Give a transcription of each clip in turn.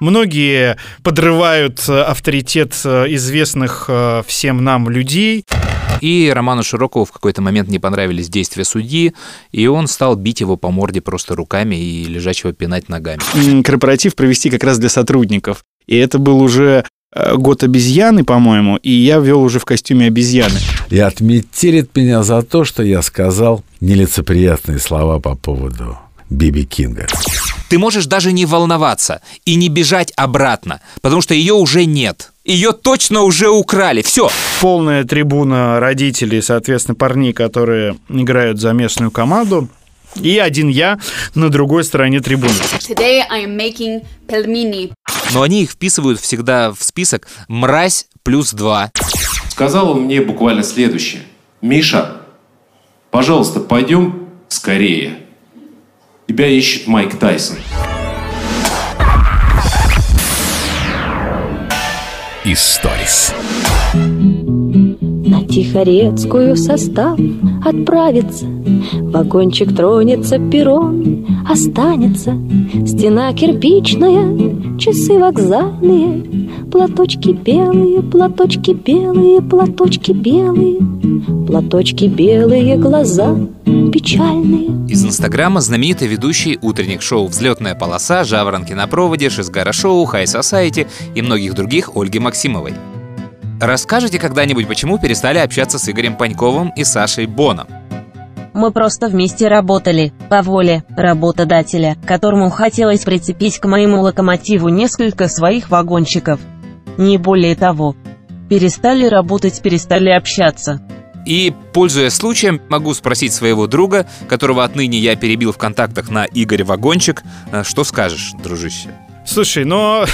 Многие подрывают авторитет известных всем нам людей. И Роману Широкову в какой-то момент не понравились действия судьи, и он стал бить его по морде просто руками и лежачего пинать ногами. Корпоратив провести как раз для сотрудников. И это был уже э, год обезьяны, по-моему, и я вел уже в костюме обезьяны. И отметелит меня за то, что я сказал нелицеприятные слова по поводу Биби Кинга. Ты можешь даже не волноваться и не бежать обратно, потому что ее уже нет. Ее точно уже украли. Все. Полная трибуна родителей, соответственно, парней, которые играют за местную команду. И один я на другой стороне трибуны. Today I am making pelmeni. Но они их вписывают всегда в список «Мразь плюс два». Сказал он мне буквально следующее. «Миша, пожалуйста, пойдем скорее. Тебя ищет Майк Тайсон». Историс. На Тихорецкую состав отправится, Вагончик тронется, перрон останется, Стена кирпичная, часы вокзальные, Платочки белые, платочки белые, платочки белые, Платочки белые, глаза печальные. Из Инстаграма знаменитый ведущий утренних шоу «Взлетная полоса», «Жаворонки на проводе», «Шизгара шоу», «Хай Сосайти» и многих других Ольги Максимовой. Расскажите когда-нибудь, почему перестали общаться с Игорем Паньковым и Сашей Боном? Мы просто вместе работали, по воле работодателя, которому хотелось прицепить к моему локомотиву несколько своих вагончиков. Не более того. Перестали работать, перестали общаться. И, пользуясь случаем, могу спросить своего друга, которого отныне я перебил в контактах на Игорь Вагончик, э, что скажешь, дружище? Слушай, но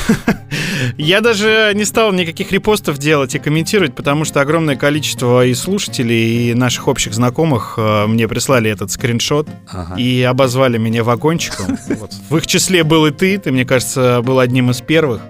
я даже не стал никаких репостов делать и комментировать, потому что огромное количество и слушателей, и наших общих знакомых э, мне прислали этот скриншот ага. и обозвали меня вагончиком. Вот. В их числе был и ты, ты, мне кажется, был одним из первых.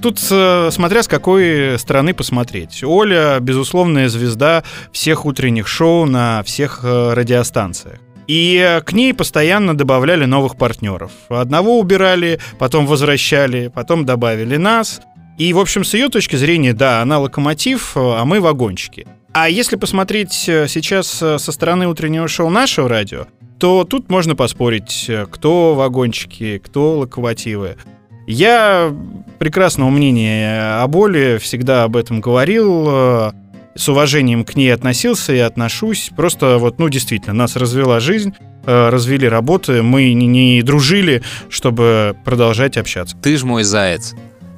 Тут э, смотря с какой стороны посмотреть. Оля, безусловная звезда всех утренних шоу на всех э, радиостанциях. И к ней постоянно добавляли новых партнеров. Одного убирали, потом возвращали, потом добавили нас. И, в общем, с ее точки зрения, да, она локомотив, а мы вагончики. А если посмотреть э, сейчас со стороны утреннего шоу нашего радио, то тут можно поспорить, кто вагончики, кто локомотивы. Я прекрасного мнения о боли, всегда об этом говорил, э, с уважением к ней относился и отношусь. Просто вот, ну, действительно, нас развела жизнь, э, развели работы, мы не, не дружили, чтобы продолжать общаться. Ты ж мой заяц.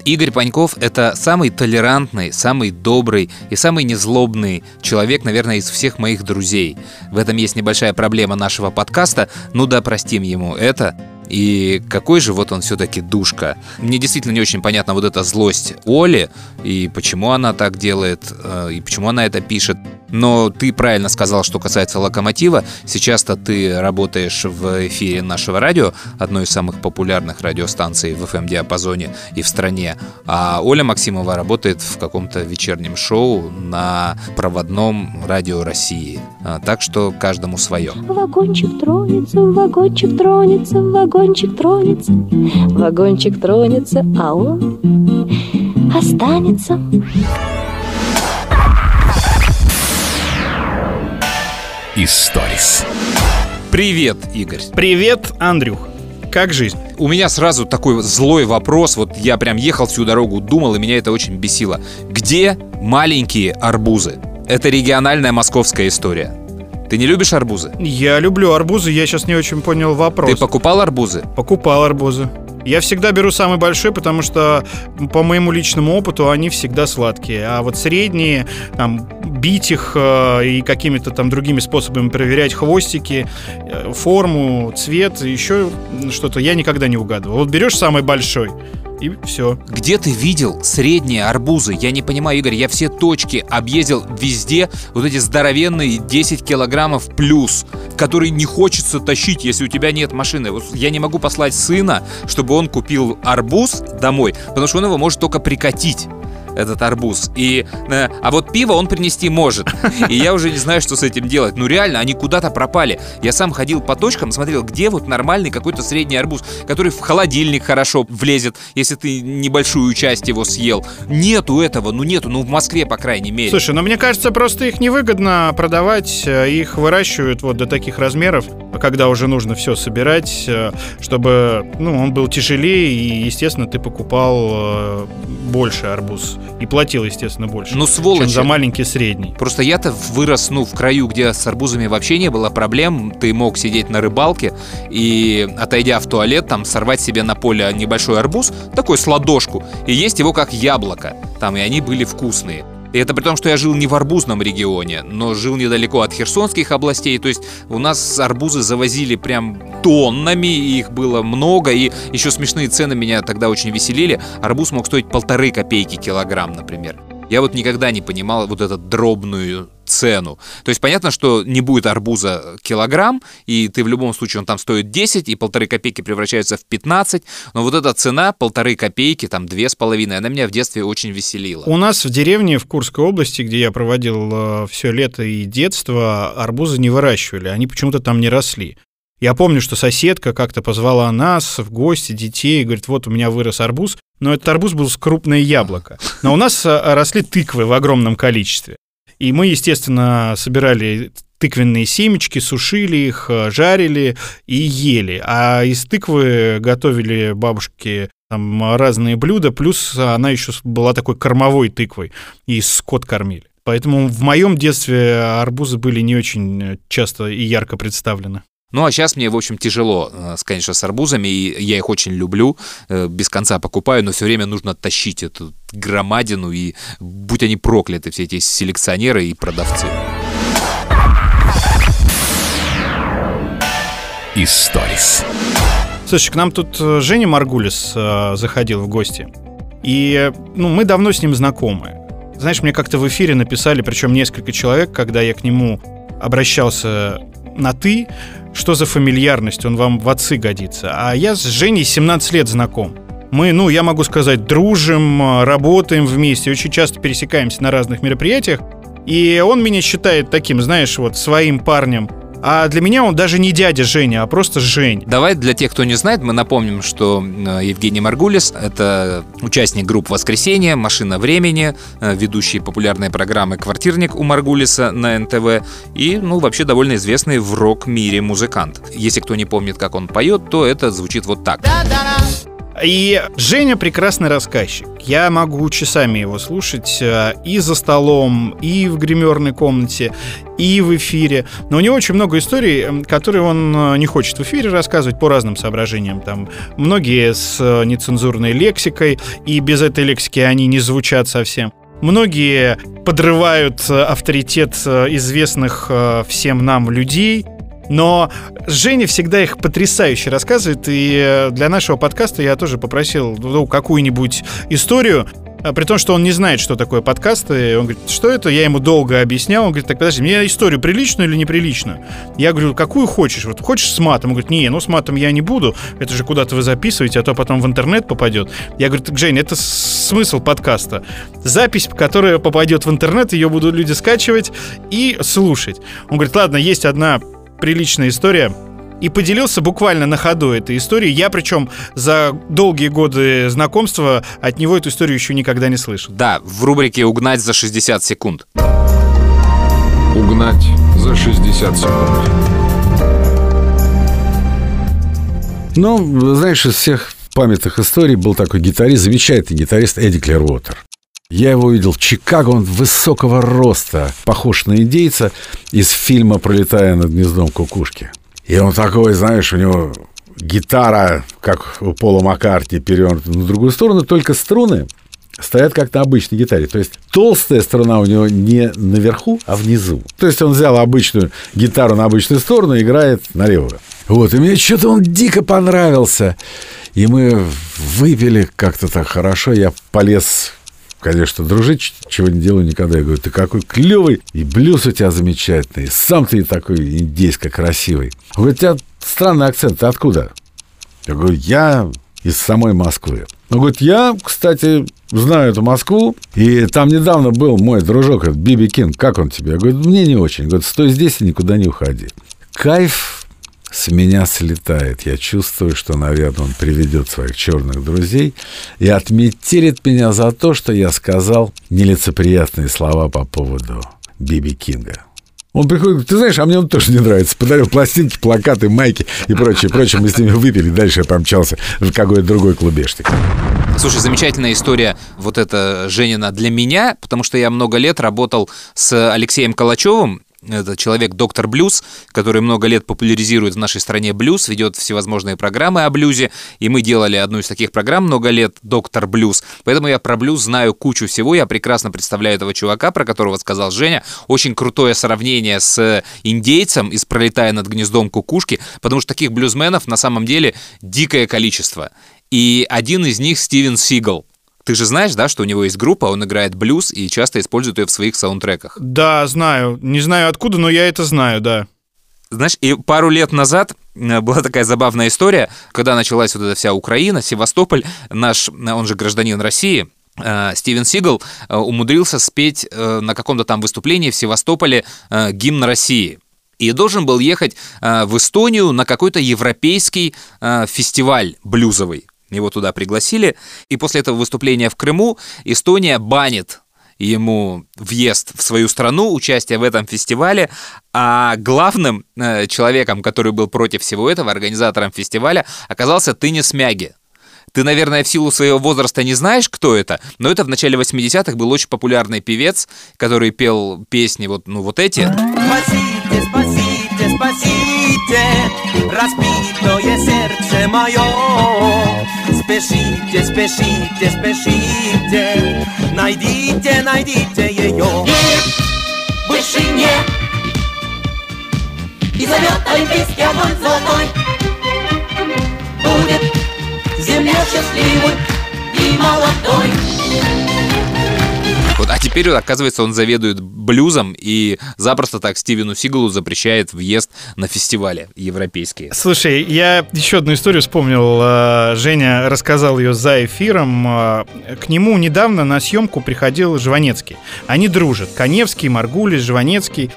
Игорь Паньков — это самый толерантный, самый добрый и самый незлобный человек, наверное, из всех моих друзей. В этом есть небольшая проблема нашего подкаста, ну да, простим ему это. И какой же вот он все-таки душка. Мне действительно не очень понятна вот эта злость Оли, и почему она так делает, э, и почему она это пишет. Но ты правильно сказал, что касается локомотива. Сейчас-то ты работаешь в эфире нашего радио, одной из самых популярных радиостанций в FM-диапазоне и в стране. А Оля Максимова работает в каком-то вечернем шоу на проводном радио России. А, так что каждому свое. Вагончик тронется, вагончик тронется, вагончик вагончик тронется, вагончик тронется, а он останется. Историс. Привет, Игорь. Привет, Андрюх. Как жизнь? У меня сразу такой злой вопрос. Вот я прям ехал всю дорогу, думал, и меня это очень бесило. Где маленькие арбузы? Это региональная московская история. Ты не любишь арбузы? Я люблю арбузы, я сейчас не очень понял вопрос. Ты покупал арбузы? Покупал арбузы. Я всегда беру самый большой, потому что по моему личному опыту они всегда сладкие. А вот средние, там, бить их э, и какими-то там другими способами проверять хвостики, э, форму, цвет, еще что-то, я никогда не угадывал. Вот берешь самый большой, и все. Где ты видел средние арбузы? Я не понимаю, Игорь, я все точки объездил везде, вот эти здоровенные 10 килограммов плюс, которые не хочется тащить, если у тебя нет машины. Вот я не могу послать сына, чтобы он купил арбуз домой, потому что он его может только прикатить. Этот арбуз. И, э, а вот пиво он принести может. И я уже не знаю, что с этим делать. Ну реально, они куда-то пропали. Я сам ходил по точкам, смотрел, где вот нормальный какой-то средний арбуз, который в холодильник хорошо влезет, если ты небольшую часть его съел. Нету этого, ну нету, ну в Москве, по крайней мере. Слушай, ну мне кажется, просто их невыгодно продавать. э, Их выращивают вот до таких размеров, когда уже нужно все собирать, э, чтобы ну, он был тяжелее, и, естественно, ты покупал больше арбуз. И платил, естественно, больше. Ну, сволочи. Чем за маленький средний. Просто я-то вырос, ну, в краю, где с арбузами вообще не было проблем. Ты мог сидеть на рыбалке и, отойдя в туалет, там, сорвать себе на поле небольшой арбуз, такой с ладошку, и есть его как яблоко. Там, и они были вкусные. И это при том, что я жил не в арбузном регионе, но жил недалеко от херсонских областей. То есть у нас арбузы завозили прям тоннами, их было много. И еще смешные цены меня тогда очень веселили. Арбуз мог стоить полторы копейки килограмм, например. Я вот никогда не понимал вот эту дробную цену. То есть понятно, что не будет арбуза килограмм, и ты в любом случае, он там стоит 10, и полторы копейки превращаются в 15, но вот эта цена, полторы копейки, там две с половиной, она меня в детстве очень веселила. У нас в деревне в Курской области, где я проводил все лето и детство, арбузы не выращивали, они почему-то там не росли. Я помню, что соседка как-то позвала нас в гости, детей, и говорит, вот у меня вырос арбуз, но этот арбуз был с крупное яблоко. Но у нас а, росли тыквы в огромном количестве. И мы, естественно, собирали тыквенные семечки, сушили их, а, жарили и ели. А из тыквы готовили бабушки там разные блюда, плюс она еще была такой кормовой тыквой, и скот кормили. Поэтому в моем детстве арбузы были не очень часто и ярко представлены. Ну, а сейчас мне, в общем, тяжело, э, конечно, с арбузами, и я их очень люблю, э, без конца покупаю, но все время нужно тащить эту громадину, и будь они прокляты, все эти селекционеры и продавцы. Историс. Слушай, к нам тут э, Женя Маргулис э, заходил в гости. И ну, мы давно с ним знакомы. Знаешь, мне как-то в эфире написали, причем несколько человек, когда я к нему обращался на «ты», что за фамильярность, он вам в отцы годится. А я с Женей 17 лет знаком. Мы, ну, я могу сказать, дружим, работаем вместе, очень часто пересекаемся на разных мероприятиях. И он меня считает таким, знаешь, вот своим парнем. А для меня он даже не дядя Женя, а просто Жень. Давай для тех, кто не знает, мы напомним, что э, Евгений Маргулис — это участник групп «Воскресенье», «Машина времени», э, ведущий популярной программы «Квартирник» у Маргулиса на НТВ и, ну, вообще довольно известный в рок-мире музыкант. Если кто не помнит, как он поет, то это звучит вот так. И Женя прекрасный рассказчик. Я могу часами его слушать э, и за столом, и в гримерной комнате, и в эфире. Но у него очень много историй, которые он э, не хочет в эфире рассказывать по разным соображениям. Там многие с э, нецензурной лексикой, и без этой лексики они не звучат совсем. Многие подрывают авторитет известных всем нам людей, но Женя всегда их потрясающе рассказывает, и э, для нашего подкаста я тоже попросил ну, какую-нибудь историю, а при том, что он не знает, что такое подкасты. Он говорит, что это? Я ему долго объяснял. Он говорит, так подожди, мне историю приличную или неприличную? Я говорю, какую хочешь? Вот хочешь с матом? Он говорит, не, ну с матом я не буду. Это же куда-то вы записываете, а то потом в интернет попадет. Я говорю, так, Жень, это смысл подкаста. Запись, которая попадет в интернет, ее будут люди скачивать и слушать. Он говорит, ладно, есть одна приличная история. И поделился буквально на ходу этой историей. Я, причем, за долгие годы знакомства от него эту историю еще никогда не слышал. Да, в рубрике «Угнать за 60 секунд». Угнать за 60 секунд. Ну, знаешь, из всех памятных историй был такой гитарист, замечательный гитарист Эдди Клервотер. Я его увидел в Чикаго, он высокого роста, похож на индейца из фильма «Пролетая над гнездом кукушки». И он такой, знаешь, у него гитара, как у Пола Маккартни, перевернута на другую сторону, только струны стоят как на обычной гитаре. То есть толстая струна у него не наверху, а внизу. То есть он взял обычную гитару на обычную сторону и играет на левую. Вот, и мне что-то он дико понравился. И мы выпили как-то так хорошо. Я полез конечно, дружить, чего не делаю никогда. Я говорю, ты какой клевый, и блюз у тебя замечательный, и сам ты такой индейско красивый. Он говорит, у тебя странный акцент, ты откуда? Я говорю, я из самой Москвы. Он говорит, я, кстати, знаю эту Москву, и там недавно был мой дружок, Биби Кинг, как он тебе? Я говорю, мне не очень. Говорит, стой здесь и никуда не уходи. Кайф с меня слетает. Я чувствую, что, наверное, он приведет своих черных друзей и отметелит меня за то, что я сказал нелицеприятные слова по поводу Биби Кинга. Он приходит, ты знаешь, а мне он тоже не нравится. Подарил пластинки, плакаты, майки и прочее, прочее. Мы с ними выпили, дальше я помчался в какой-то другой клубешник. Слушай, замечательная история вот эта Женина для меня, потому что я много лет работал с Алексеем Калачевым, это человек доктор блюз, который много лет популяризирует в нашей стране блюз, ведет всевозможные программы о блюзе, и мы делали одну из таких программ много лет, доктор блюз. Поэтому я про блюз знаю кучу всего, я прекрасно представляю этого чувака, про которого сказал Женя. Очень крутое сравнение с индейцем из «Пролетая над гнездом кукушки», потому что таких блюзменов на самом деле дикое количество. И один из них Стивен Сигал. Ты же знаешь, да, что у него есть группа, он играет блюз и часто использует ее в своих саундтреках. Да, знаю. Не знаю откуда, но я это знаю, да. Знаешь, и пару лет назад э, была такая забавная история, когда началась вот эта вся Украина, Севастополь, наш, он же гражданин России, э, Стивен Сигал э, умудрился спеть на каком-то там выступлении в Севастополе гимн России. И должен был ехать в Эстонию на какой-то европейский фестиваль блюзовый. Его туда пригласили. И после этого выступления в Крыму Эстония банит ему въезд в свою страну, участие в этом фестивале, а главным э, человеком, который был против всего этого, организатором фестиваля, оказался Тынис Мяги. Ты, наверное, в силу своего возраста не знаешь, кто это, но это в начале 80-х был очень популярный певец, который пел песни вот, ну, вот эти. Спасите, спасите, спасите, разбитое сердце мое. Спешите, спешите, спешите, найдите, найдите ее. Нет, больше нет. И зовет олимпийский огонь золотой. Будет земля счастливой и молодой. Вот, а теперь, оказывается, он заведует блюзом и запросто так Стивену Сигалу запрещает въезд на фестивали европейские. Слушай, я еще одну историю вспомнил. А, Женя рассказал ее за эфиром. А, к нему недавно на съемку приходил Жванецкий. Они дружат. Коневский, Маргулис, Жванецкий.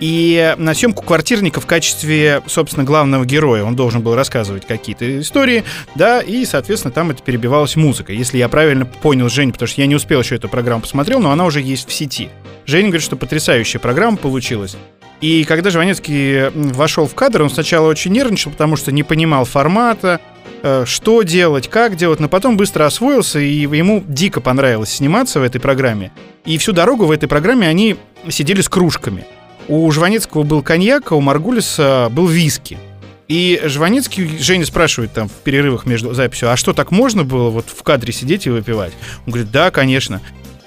И на съемку квартирника в качестве, собственно, главного героя он должен был рассказывать какие-то истории, да, и, соответственно, там это перебивалась музыка. Если я правильно понял Женю, потому что я не успел еще эту программу посмотрел, но она уже есть в сети. Женя говорит, что потрясающая программа получилась. И когда Жванецкий вошел в кадр, он сначала очень нервничал, потому что не понимал формата, э, что делать, как делать, но потом быстро освоился, и ему дико понравилось сниматься в этой программе. И всю дорогу в этой программе они сидели с кружками. У Жванецкого был коньяк, а у Маргулиса был виски. И Жванецкий Женя спрашивает там в перерывах между записью, а что, так можно было вот в кадре сидеть и выпивать? Он говорит, да, конечно.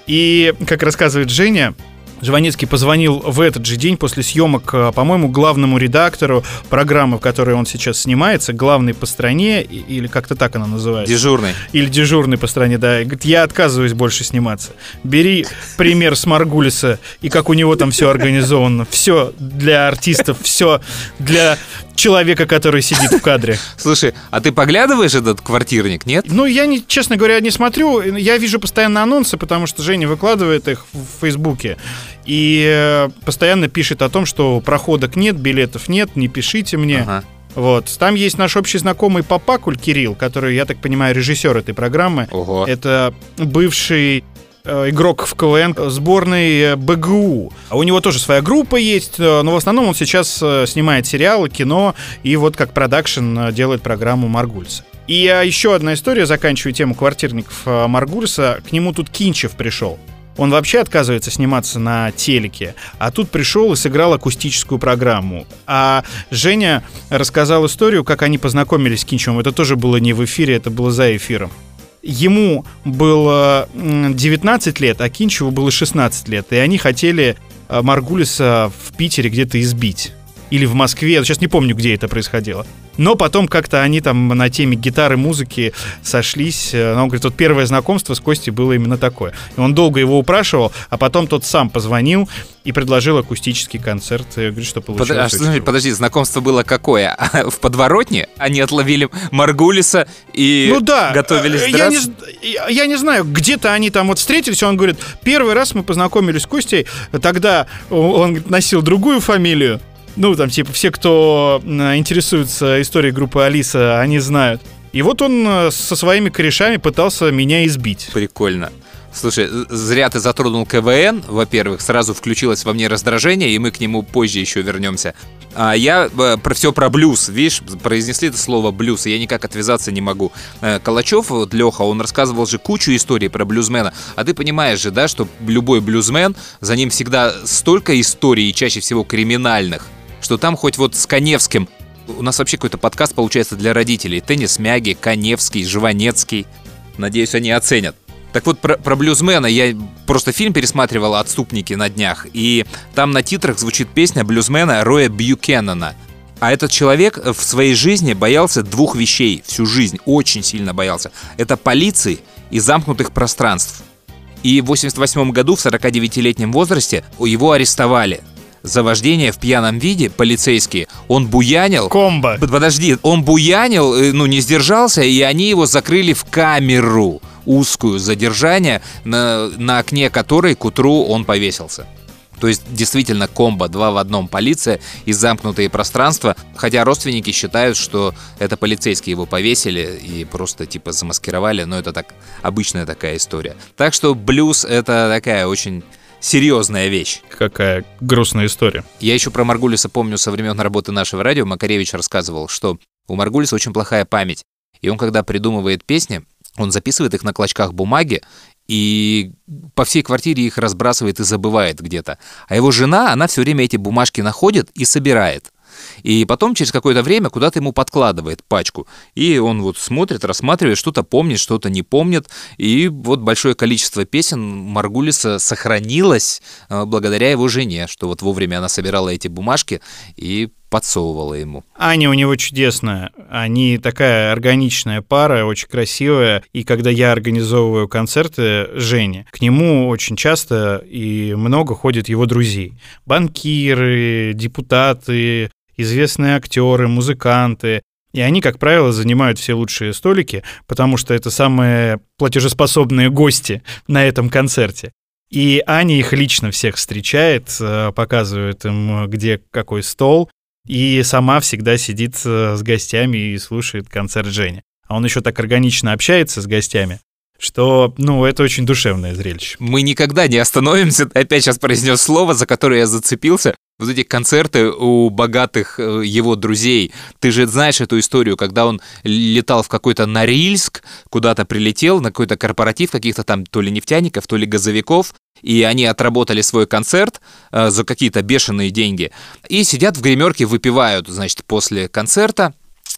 И, как рассказывает Женя, Жванецкий позвонил в этот же день после съемок, э, по-моему, главному редактору программы, в которой он сейчас снимается, главный по стране, или как-то так она называется. Дежурный. Или дежурный по стране, да. И говорит, я отказываюсь больше сниматься. Бери пример с Маргулиса и как у него там все организовано. Все для артистов, все для человека, который сидит в кадре. Слушай, а ты поглядываешь этот квартирник, нет? Ну, я, не, честно говоря, не смотрю. Я вижу постоянно анонсы, потому что Женя выкладывает их в Фейсбуке. И э, постоянно пишет о том, что проходок нет, билетов нет, не пишите мне. Ага. Вот. Там есть наш общий знакомый Папакуль Кирилл, который, я так понимаю, режиссер этой программы. Ого. Это бывший игрок в КВН сборной э, БГУ. А у него тоже своя группа есть, э, но в основном он сейчас снимает сериалы, кино и вот как продакшн делает программу Маргульса. И еще одна история, заканчиваю тему квартирников Маргульса. К нему тут Кинчев пришел. Он вообще отказывается сниматься на телеке, а тут пришел и сыграл акустическую программу. А Женя рассказал историю, как они познакомились с Кинчевым. Это тоже было не в эфире, это было за эфиром ему было 19 лет, а Кинчеву было 16 лет. И они хотели э, Маргулиса в Питере где-то избить. Или в Москве, сейчас не помню, где это происходило. Но потом как-то они там на теме гитары, музыки сошлись. Э, Он говорит, вот первое знакомство с Костей было именно такое. И он долго его упрашивал, а потом тот сам позвонил и предложил акустический концерт. Я говорю, что Под- получилось а, очень что значит, подожди, знакомство было какое? В подворотне они отловили Маргулиса и Ну да. готовились э, я не, драться? я- не знаю, где-то они там вот встретились, он говорит, первый раз мы познакомились с Костей, тогда он говорит, носил другую фамилию. Ну, там, типа, все, кто интересуется историей группы Алиса, они знают. И вот он э, со своими корешами пытался меня избить. Прикольно. Слушай, зря ты затронул КВН, во-первых, сразу включилось во мне раздражение, и мы к нему позже еще вернемся. А я э, про все про блюз, видишь, произнесли это слово блюз, и я никак отвязаться не могу. Э, Калачев, вот Леха, он рассказывал же кучу историй про блюзмена, а ты понимаешь же, да, что любой блюзмен, за ним всегда столько историй, и чаще всего криминальных, что там хоть вот с Коневским у нас вообще какой-то подкаст получается для родителей. Теннис Мяги, Коневский, Живанецкий. Надеюсь, они оценят. Так вот, про, про блюзмена я просто фильм пересматривал «Отступники» на днях, и там на титрах звучит песня блюзмена Роя Бьюкеннона. А этот человек в своей жизни боялся двух вещей всю жизнь, очень сильно боялся. Это полиции и замкнутых пространств. И в 88 году, в 49-летнем возрасте, его арестовали. За вождение в пьяном виде полицейские. Он буянил. Комбо. Под- Подожди, он буянил, э, ну, не сдержался, и они его закрыли в камеру узкую задержание, на, на окне которой к утру он повесился. То есть действительно комбо, два в одном, полиция и замкнутые пространства, хотя родственники считают, что это полицейские его повесили и просто типа замаскировали, но это так обычная такая история. Так что блюз это такая очень серьезная вещь. Какая грустная история. Я еще про Маргулиса помню со времен работы нашего радио. Макаревич рассказывал, что у Маргулиса очень плохая память. И он, когда придумывает песни, он записывает их на клочках бумаги и по всей квартире их разбрасывает и забывает где-то. А его жена, она все время эти бумажки находит и собирает. И потом через какое-то время куда-то ему подкладывает пачку. И он вот смотрит, рассматривает, что-то помнит, что-то не помнит. И вот большое количество песен Маргулиса сохранилось э, благодаря его жене, что вот вовремя она собирала эти бумажки и подсовывала ему. Аня у него чудесная. Они такая органичная пара, очень красивая. И когда я организовываю концерты Жене, к нему очень часто и много ходят его друзей. Банкиры, депутаты, известные актеры, музыканты. И они, как правило, занимают все лучшие столики, потому что это самые платежеспособные гости на этом концерте. И Аня их лично всех встречает, э, показывает им, где какой стол, и сама всегда сидит э, с гостями и слушает концерт Жени. А он еще так органично общается с гостями, что, ну, это очень душевное зрелище. Мы никогда не остановимся. Опять сейчас произнес слово, за которое я зацепился. Вот эти концерты у богатых э, его друзей. Ты же знаешь эту историю, когда он летал в какой-то Норильск, куда-то прилетел на какой-то корпоратив каких-то там то ли нефтяников, то ли газовиков, и они отработали свой концерт э, за какие-то бешеные деньги. И сидят в гримерке, выпивают, значит, после концерта.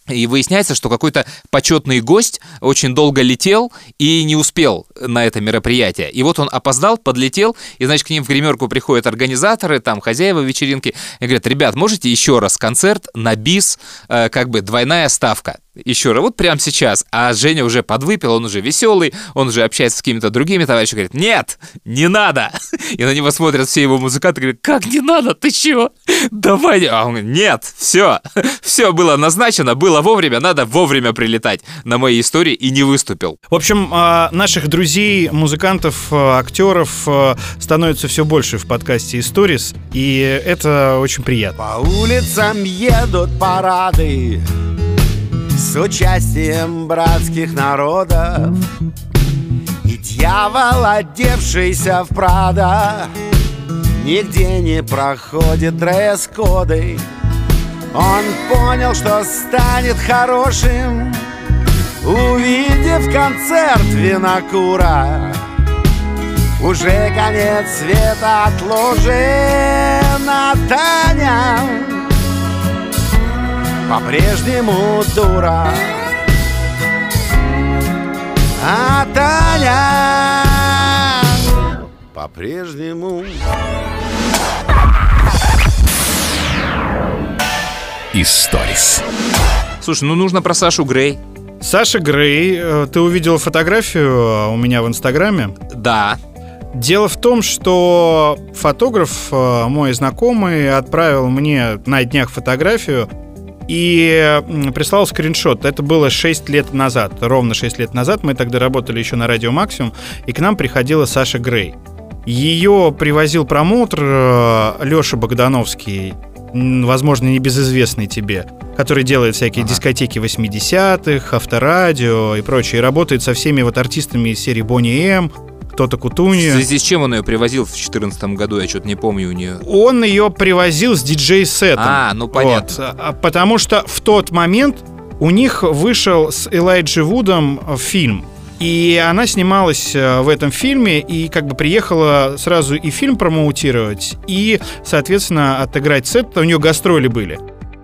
И выясняется, что какой-то почетный гость очень долго летел и не успел на это мероприятие. И вот он опоздал, подлетел, и, значит, к ним в гримерку приходят организаторы, там, хозяева вечеринки, и говорят, ребят, можете еще раз концерт на бис, э, как бы двойная ставка? Еще раз, вот прямо сейчас. А Женя уже подвыпил, он уже веселый, он уже общается с какими-то другими товарищами, говорит, нет, не надо. И на него смотрят все его музыканты, говорят, как не надо, ты чего? Давай. А он говорит, нет, все, все было назначено, было вовремя, надо вовремя прилетать на моей истории и не выступил. В общем, а, наших друзей, музыкантов, а, актеров а, становится все больше в подкасте «Историс», и это очень приятно. По улицам едут парады С участием братских народов. И дьявол, одевшийся в Прада Нигде не проходит дресс-коды. Он понял, что станет хорошим Увидев концерт винокура. Уже конец света отложен, а Таня по-прежнему дура. А Таня по-прежнему Историс. Слушай, ну нужно про Сашу Грей. Саша Грей, э, ты увидел фотографию э, у меня в Инстаграме? Да. Дело в том, что фотограф, э, мой знакомый, отправил мне на днях фотографию и прислал скриншот. Это было 6 лет назад, ровно 6 лет назад. Мы тогда работали еще на Радио Максимум, и к нам приходила Саша Грей. Ее привозил промоутер Леша Богдановский, возможно, небезызвестный тебе, который делает всякие Ага. дискотеки 80-х, авторадио и прочее. И работает со всеми вот артистами из серии Бонни М, кто-то В Кутуни. связи с чем он ее привозил в 2014 году, я что-то не помню у нее. Он ее привозил с диджей-сетом. А, ну понятно. Вот. А, Потому что в тот момент у них вышел с Элайджи Вудом э, фильм. И она снималась э, в этом фильме и как бы приехала сразу и фильм промоутировать, и, соответственно, отыграть сет. У нее гастроли были.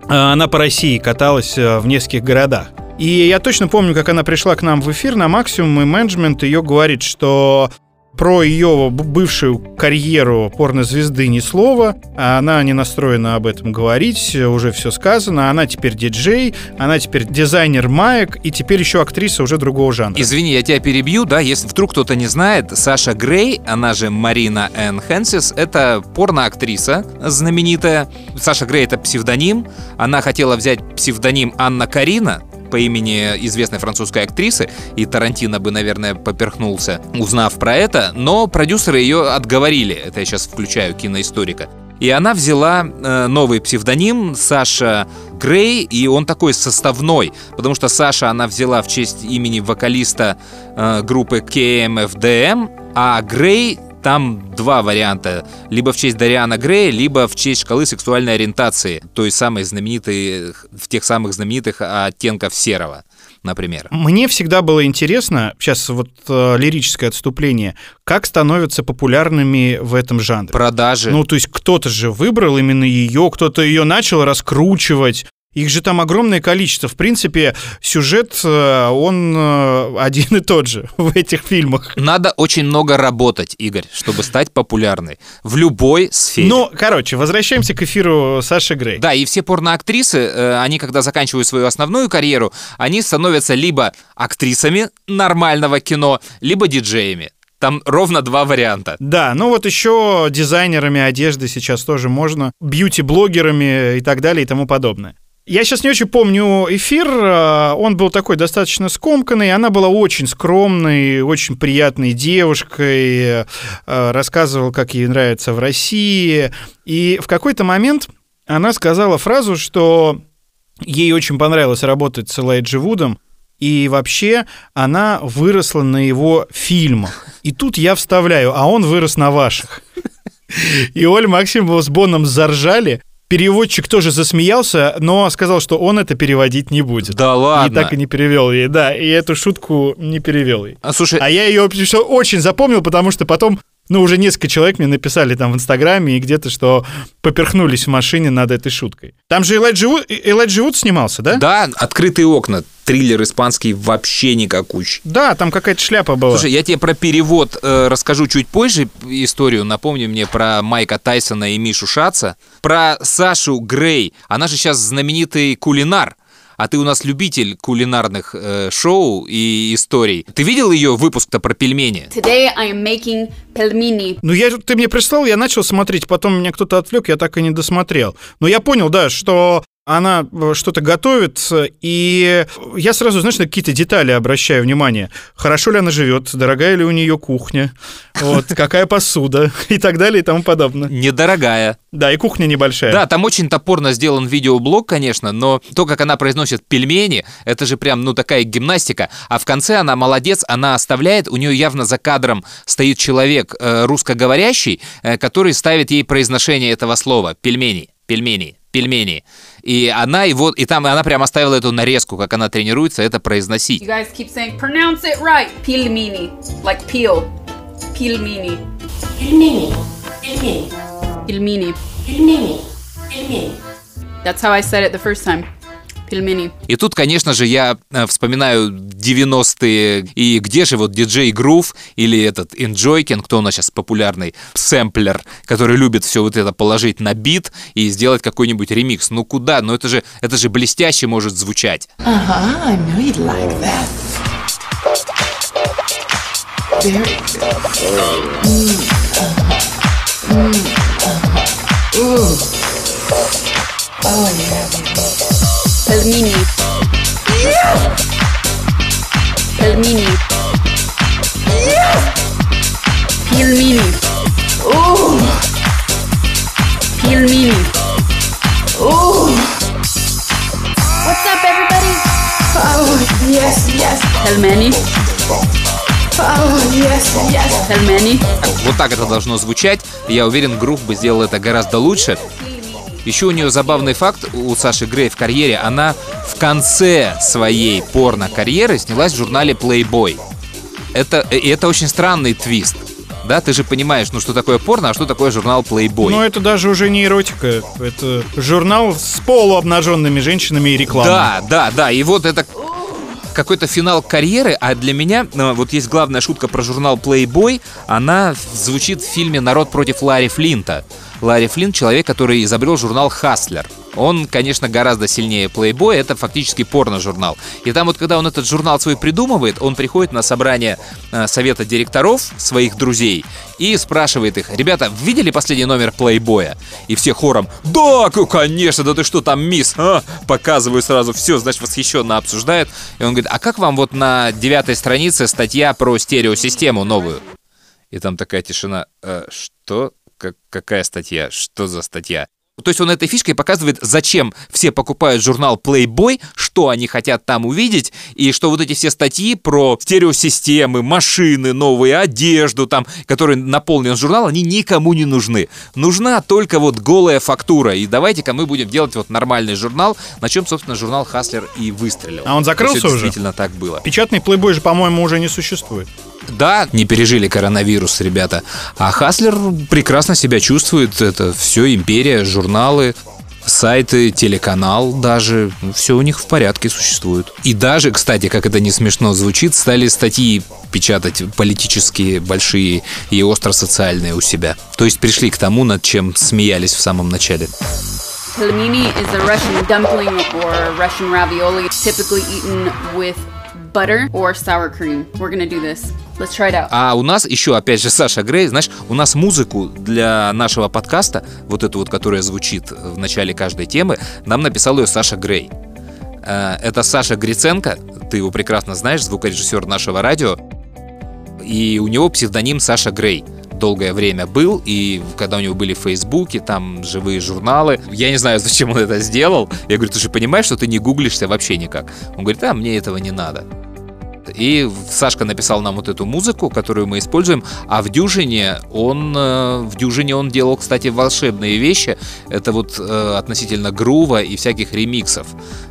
А Она по России каталась э, в нескольких городах. И я точно помню, как она пришла к нам в эфир на максимум, и менеджмент ее говорит, что про ее бывшую карьеру порнозвезды ни слова, она не настроена об этом говорить, уже все сказано, она теперь диджей, она теперь дизайнер маек, и теперь еще актриса уже другого жанра. Извини, я тебя перебью, да, если вдруг кто-то не знает, Саша Грей, она же Марина Энн Хэнсис, это порноактриса знаменитая. Саша Грей — это псевдоним. Она хотела взять псевдоним Анна Карина, по имени известной французской актрисы, и Тарантино бы, наверное, поперхнулся, узнав про это, но продюсеры ее отговорили. Это я сейчас включаю киноисторика. И она взяла э, новый псевдоним Саша Грей, и он такой составной, потому что Саша она взяла в честь имени вокалиста э, группы KMFDM, а Грей там два варианта. Либо в честь Дариана Грея, либо в честь шкалы сексуальной ориентации, той самой знаменитой, в тех самых знаменитых оттенков серого, например. Мне всегда было интересно, сейчас вот э, лирическое отступление, как становятся популярными в этом жанре. Продажи. Ну, то есть кто-то же выбрал именно ее, кто-то ее начал раскручивать. Их же там огромное количество. В принципе, сюжет, э, он э, один и тот же в этих фильмах. Надо очень много работать, Игорь, чтобы стать популярной в любой сфере. Ну, короче, возвращаемся к эфиру Саши Грей. Да, и все порноактрисы, э, они, когда заканчивают свою основную карьеру, они становятся либо актрисами нормального кино, либо диджеями. Там ровно два варианта. Да, ну вот еще дизайнерами одежды сейчас тоже можно, бьюти-блогерами и так далее и тому подобное. Я сейчас не очень помню эфир, э, он был такой достаточно скомканный, она была очень скромной, очень приятной девушкой, э, рассказывала, как ей нравится в России, и в какой-то момент она сказала фразу, что ей очень понравилось работать с Элайджи Вудом, и вообще она выросла на его фильмах. И тут я вставляю, а он вырос на ваших. И Оль Максимова с Боном заржали. Переводчик тоже засмеялся, но сказал, что он это переводить не будет. Да ладно. И так и не перевел ей, да. И эту шутку не перевел ей. А слушай, А я ее очень запомнил, потому что потом, ну, уже несколько человек мне написали там в Инстаграме и где-то, что поперхнулись в машине над этой шуткой. Там же Элайджи Вуд, Элайджи Вуд снимался, да? да, открытые окна, триллер испанский вообще никакущий. Да, там какая-то шляпа была. Слушай, я тебе про перевод э, расскажу чуть позже историю. Напомни мне про Майка Тайсона и Мишу Шаца. Про Сашу Грей. Она же сейчас знаменитый кулинар. А ты у нас любитель кулинарных э, шоу и историй. Ты видел ее выпуск-то про пельмени? Today I am making pelmeni. Ну, я, ты мне прислал, я начал смотреть, потом меня кто-то отвлек, я так и не досмотрел. Но я понял, да, что она э, что-то готовит, и я сразу, знаешь, на какие-то детали обращаю внимание. Хорошо ли она живет, дорогая ли у нее кухня, вот, какая посуда и так далее и тому подобное. Недорогая. Да, и кухня небольшая. Да, там очень топорно сделан видеоблог, конечно, но то, как она произносит пельмени, это же прям, ну, такая гимнастика. А в конце она молодец, она оставляет, у нее явно за кадром стоит человек э, русскоговорящий, э, который ставит ей произношение этого слова. Пельмени, пельмени, пельмени. И она его, и там она прям оставила эту нарезку, как она тренируется это произносить. You guys keep saying, pronounce it right. Pelmeni. Like peel. Пельмени. Пельмени. Pelmeni. Пельмени. Пельмени. That's how I said it the first time. Пельмени. И тут, конечно же, я э, вспоминаю 90-е, и где же вот диджей Грув или этот Enjoykin, кто у нас сейчас популярный, сэмплер, который любит все вот это положить на бит и сделать какой-нибудь ремикс. Ну куда? Ну это же, это же блестяще может звучать. Uh-huh, I knew you'd like that. Very good. Mm, uh-huh. Mm, uh-huh. Ooh. Oh, yeah, Пельмени. Пельмени. Пельмени. Ooh. Пельмени. Ooh. What's up, everybody? Oh, yes, yes. Пельмени. Oh, yes, yes. Пельмени. Вот так это должно звучать. Я уверен, Грув бы сделал это гораздо лучше. Еще у нее забавный факт у Саши Грей в карьере. Она в конце своей порно-карьеры снялась в журнале Playboy. Это, и это очень странный твист. Да, ты же понимаешь, ну что такое порно, а что такое журнал Playboy. Но это даже уже не эротика. Это журнал с полуобнаженными женщинами и рекламой. Да, да, да. И вот это какой-то финал карьеры, а для меня ну, вот есть главная шутка про журнал Playboy, она звучит в фильме «Народ против Ларри Флинта». Ларри Флинт — человек, который изобрел журнал «Хаслер». Он, конечно, гораздо сильнее Playboy, это фактически порно-журнал. И там вот, когда он этот журнал свой придумывает, он приходит на собрание э, совета директоров своих друзей и спрашивает их, ребята, видели последний номер Playboy? И все хором, да, конечно, да ты что там, мисс? А?» Показывают сразу все, значит, восхищенно обсуждают. И он говорит, а как вам вот на девятой странице статья про стереосистему новую? И там такая тишина. «Э, что? Как- какая статья? Что за статья? То есть он этой фишкой показывает, зачем все покупают журнал Playboy, что они хотят там увидеть, и что вот эти все статьи про стереосистемы, машины новые, одежду там, который наполнен журнал, они никому не нужны. Нужна только вот голая фактура. И давайте-ка мы будем делать вот нормальный журнал, на чем, собственно, журнал Хаслер и выстрелил. А он закрылся уже? Действительно так было. Печатный плейбой же, по-моему, уже не существует. Да, не пережили коронавирус, ребята. А Хаслер прекрасно себя чувствует. Это все империя, журналы, сайты, телеканал даже. Все у них в порядке существует. И даже, кстати, как это не смешно звучит, стали статьи печатать политические, большие и остро-социальные у себя. То есть пришли к тому, над чем смеялись в самом начале. Pelmeni is a Russian dumpling or Russian ravioli, typically eaten butter or sour cream. We're gonna do this. Let's try it out. А у нас еще, опять же, Саша Грей, знаешь, у нас музыку для нашего подкаста, вот эту вот, которая звучит в начале каждой темы, нам написал ее Саша Грей. Э, Это Саша Гриценко, ты его прекрасно знаешь, звукорежиссер нашего радио, и у него псевдоним Саша Грей долгое время был, и когда у него были в Фейсбуке, там живые журналы, я не знаю, зачем он это сделал. Я говорю, ты же понимаешь, что ты не гуглишься вообще никак? Он говорит, а мне этого не надо. И Сашка написал нам вот эту музыку, которую мы используем, а в Дюжине он э, в Дюжине он делал, кстати, волшебные вещи. Это вот э, относительно грува и всяких ремиксов.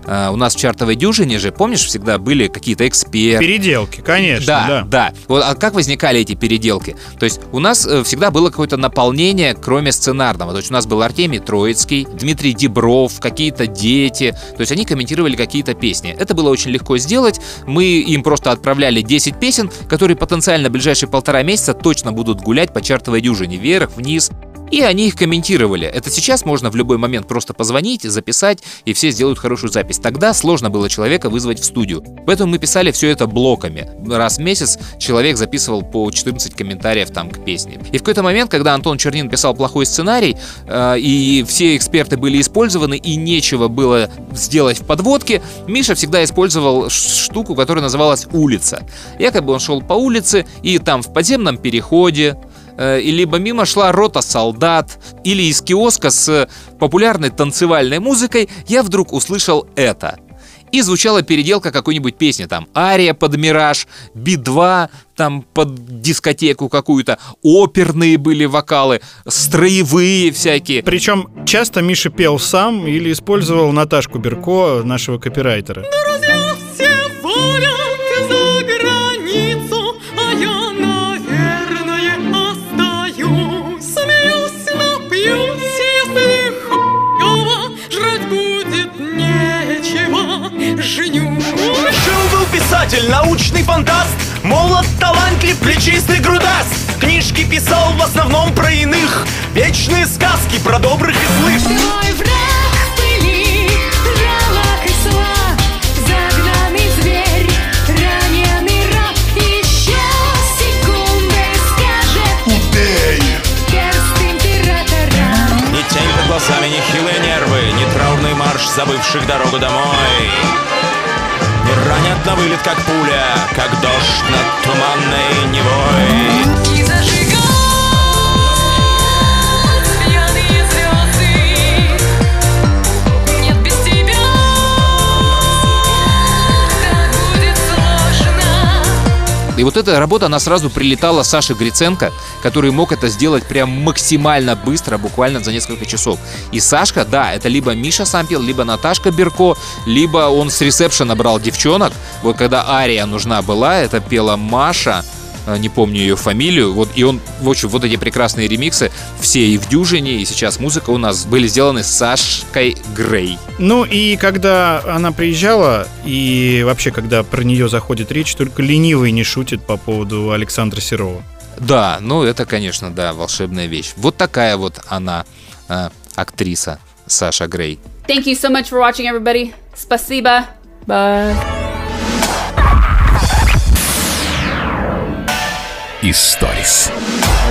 Э, у нас в чартовой Дюжине же, помнишь, всегда были какие-то эксперты. Переделки, конечно, Да, да. да. Вот, а как возникали эти переделки? То есть у нас всегда было какое-то наполнение, кроме сценарного. То есть у нас был Артемий Троицкий, Дмитрий Дебров, какие-то дети. То есть они комментировали какие-то песни. Это было очень легко сделать. Мы им просто отправляли 10 песен, которые потенциально в ближайшие полтора месяца точно будут гулять по чартовой дюжине вверх, вниз. И они их комментировали. Это сейчас можно в любой момент просто позвонить, записать, и все сделают хорошую запись. Тогда сложно было человека вызвать в студию. Поэтому мы писали все это блоками. Раз в месяц человек записывал по 14 комментариев там к песне. И в какой-то момент, когда Антон Чернин писал плохой сценарий, э, и все эксперты были использованы, и нечего было сделать в подводке, Миша всегда использовал штуку, которая называлась «улица». Якобы он шел по улице, и там в подземном переходе, и либо мимо шла рота солдат, или из киоска с популярной танцевальной музыкой я вдруг услышал это. И звучала переделка какой-нибудь песни, там Ария под Мираж, Би-2, там под дискотеку какую-то, оперные были вокалы, строевые всякие. Причем часто Миша пел сам или использовал Наташку Берко, нашего копирайтера. за научный фантаст. Молод, талантлив, плечистый грудаст. Книжки писал в основном про иных. Вечные сказки про добрых и злых. Твой враг в пыли, жалок и слаб Загнанный зверь, раненый раб. Еще секундой скажет. Убей! Перст императора. Ни тень под глазами, ни хилые нервы Ни траурный марш забывших дорогу домой. Не ранят на вылет, как пуля Как дождь над туманной Невой И вот эта работа, она сразу прилетала Саше Гриценко, который мог это сделать прям максимально быстро, буквально за несколько часов. И Сашка, да, это либо Миша сам пел, либо Наташка Берко, либо он с ресепшена брал девчонок. Вот когда ария нужна была, это пела Маша, не помню ее фамилию, вот, и он, в общем, вот эти прекрасные ремиксы, все и в дюжине, и сейчас музыка у нас были сделаны с Сашкой Грей. Ну и когда она приезжала, и вообще, когда про нее заходит речь, только ленивый не шутит по поводу Александра Серова. Да, ну это, конечно, да, волшебная вещь. Вот такая вот она, э, актриса Саша Грей. Thank you so much for watching, everybody. Spasiba. Bye. Историс.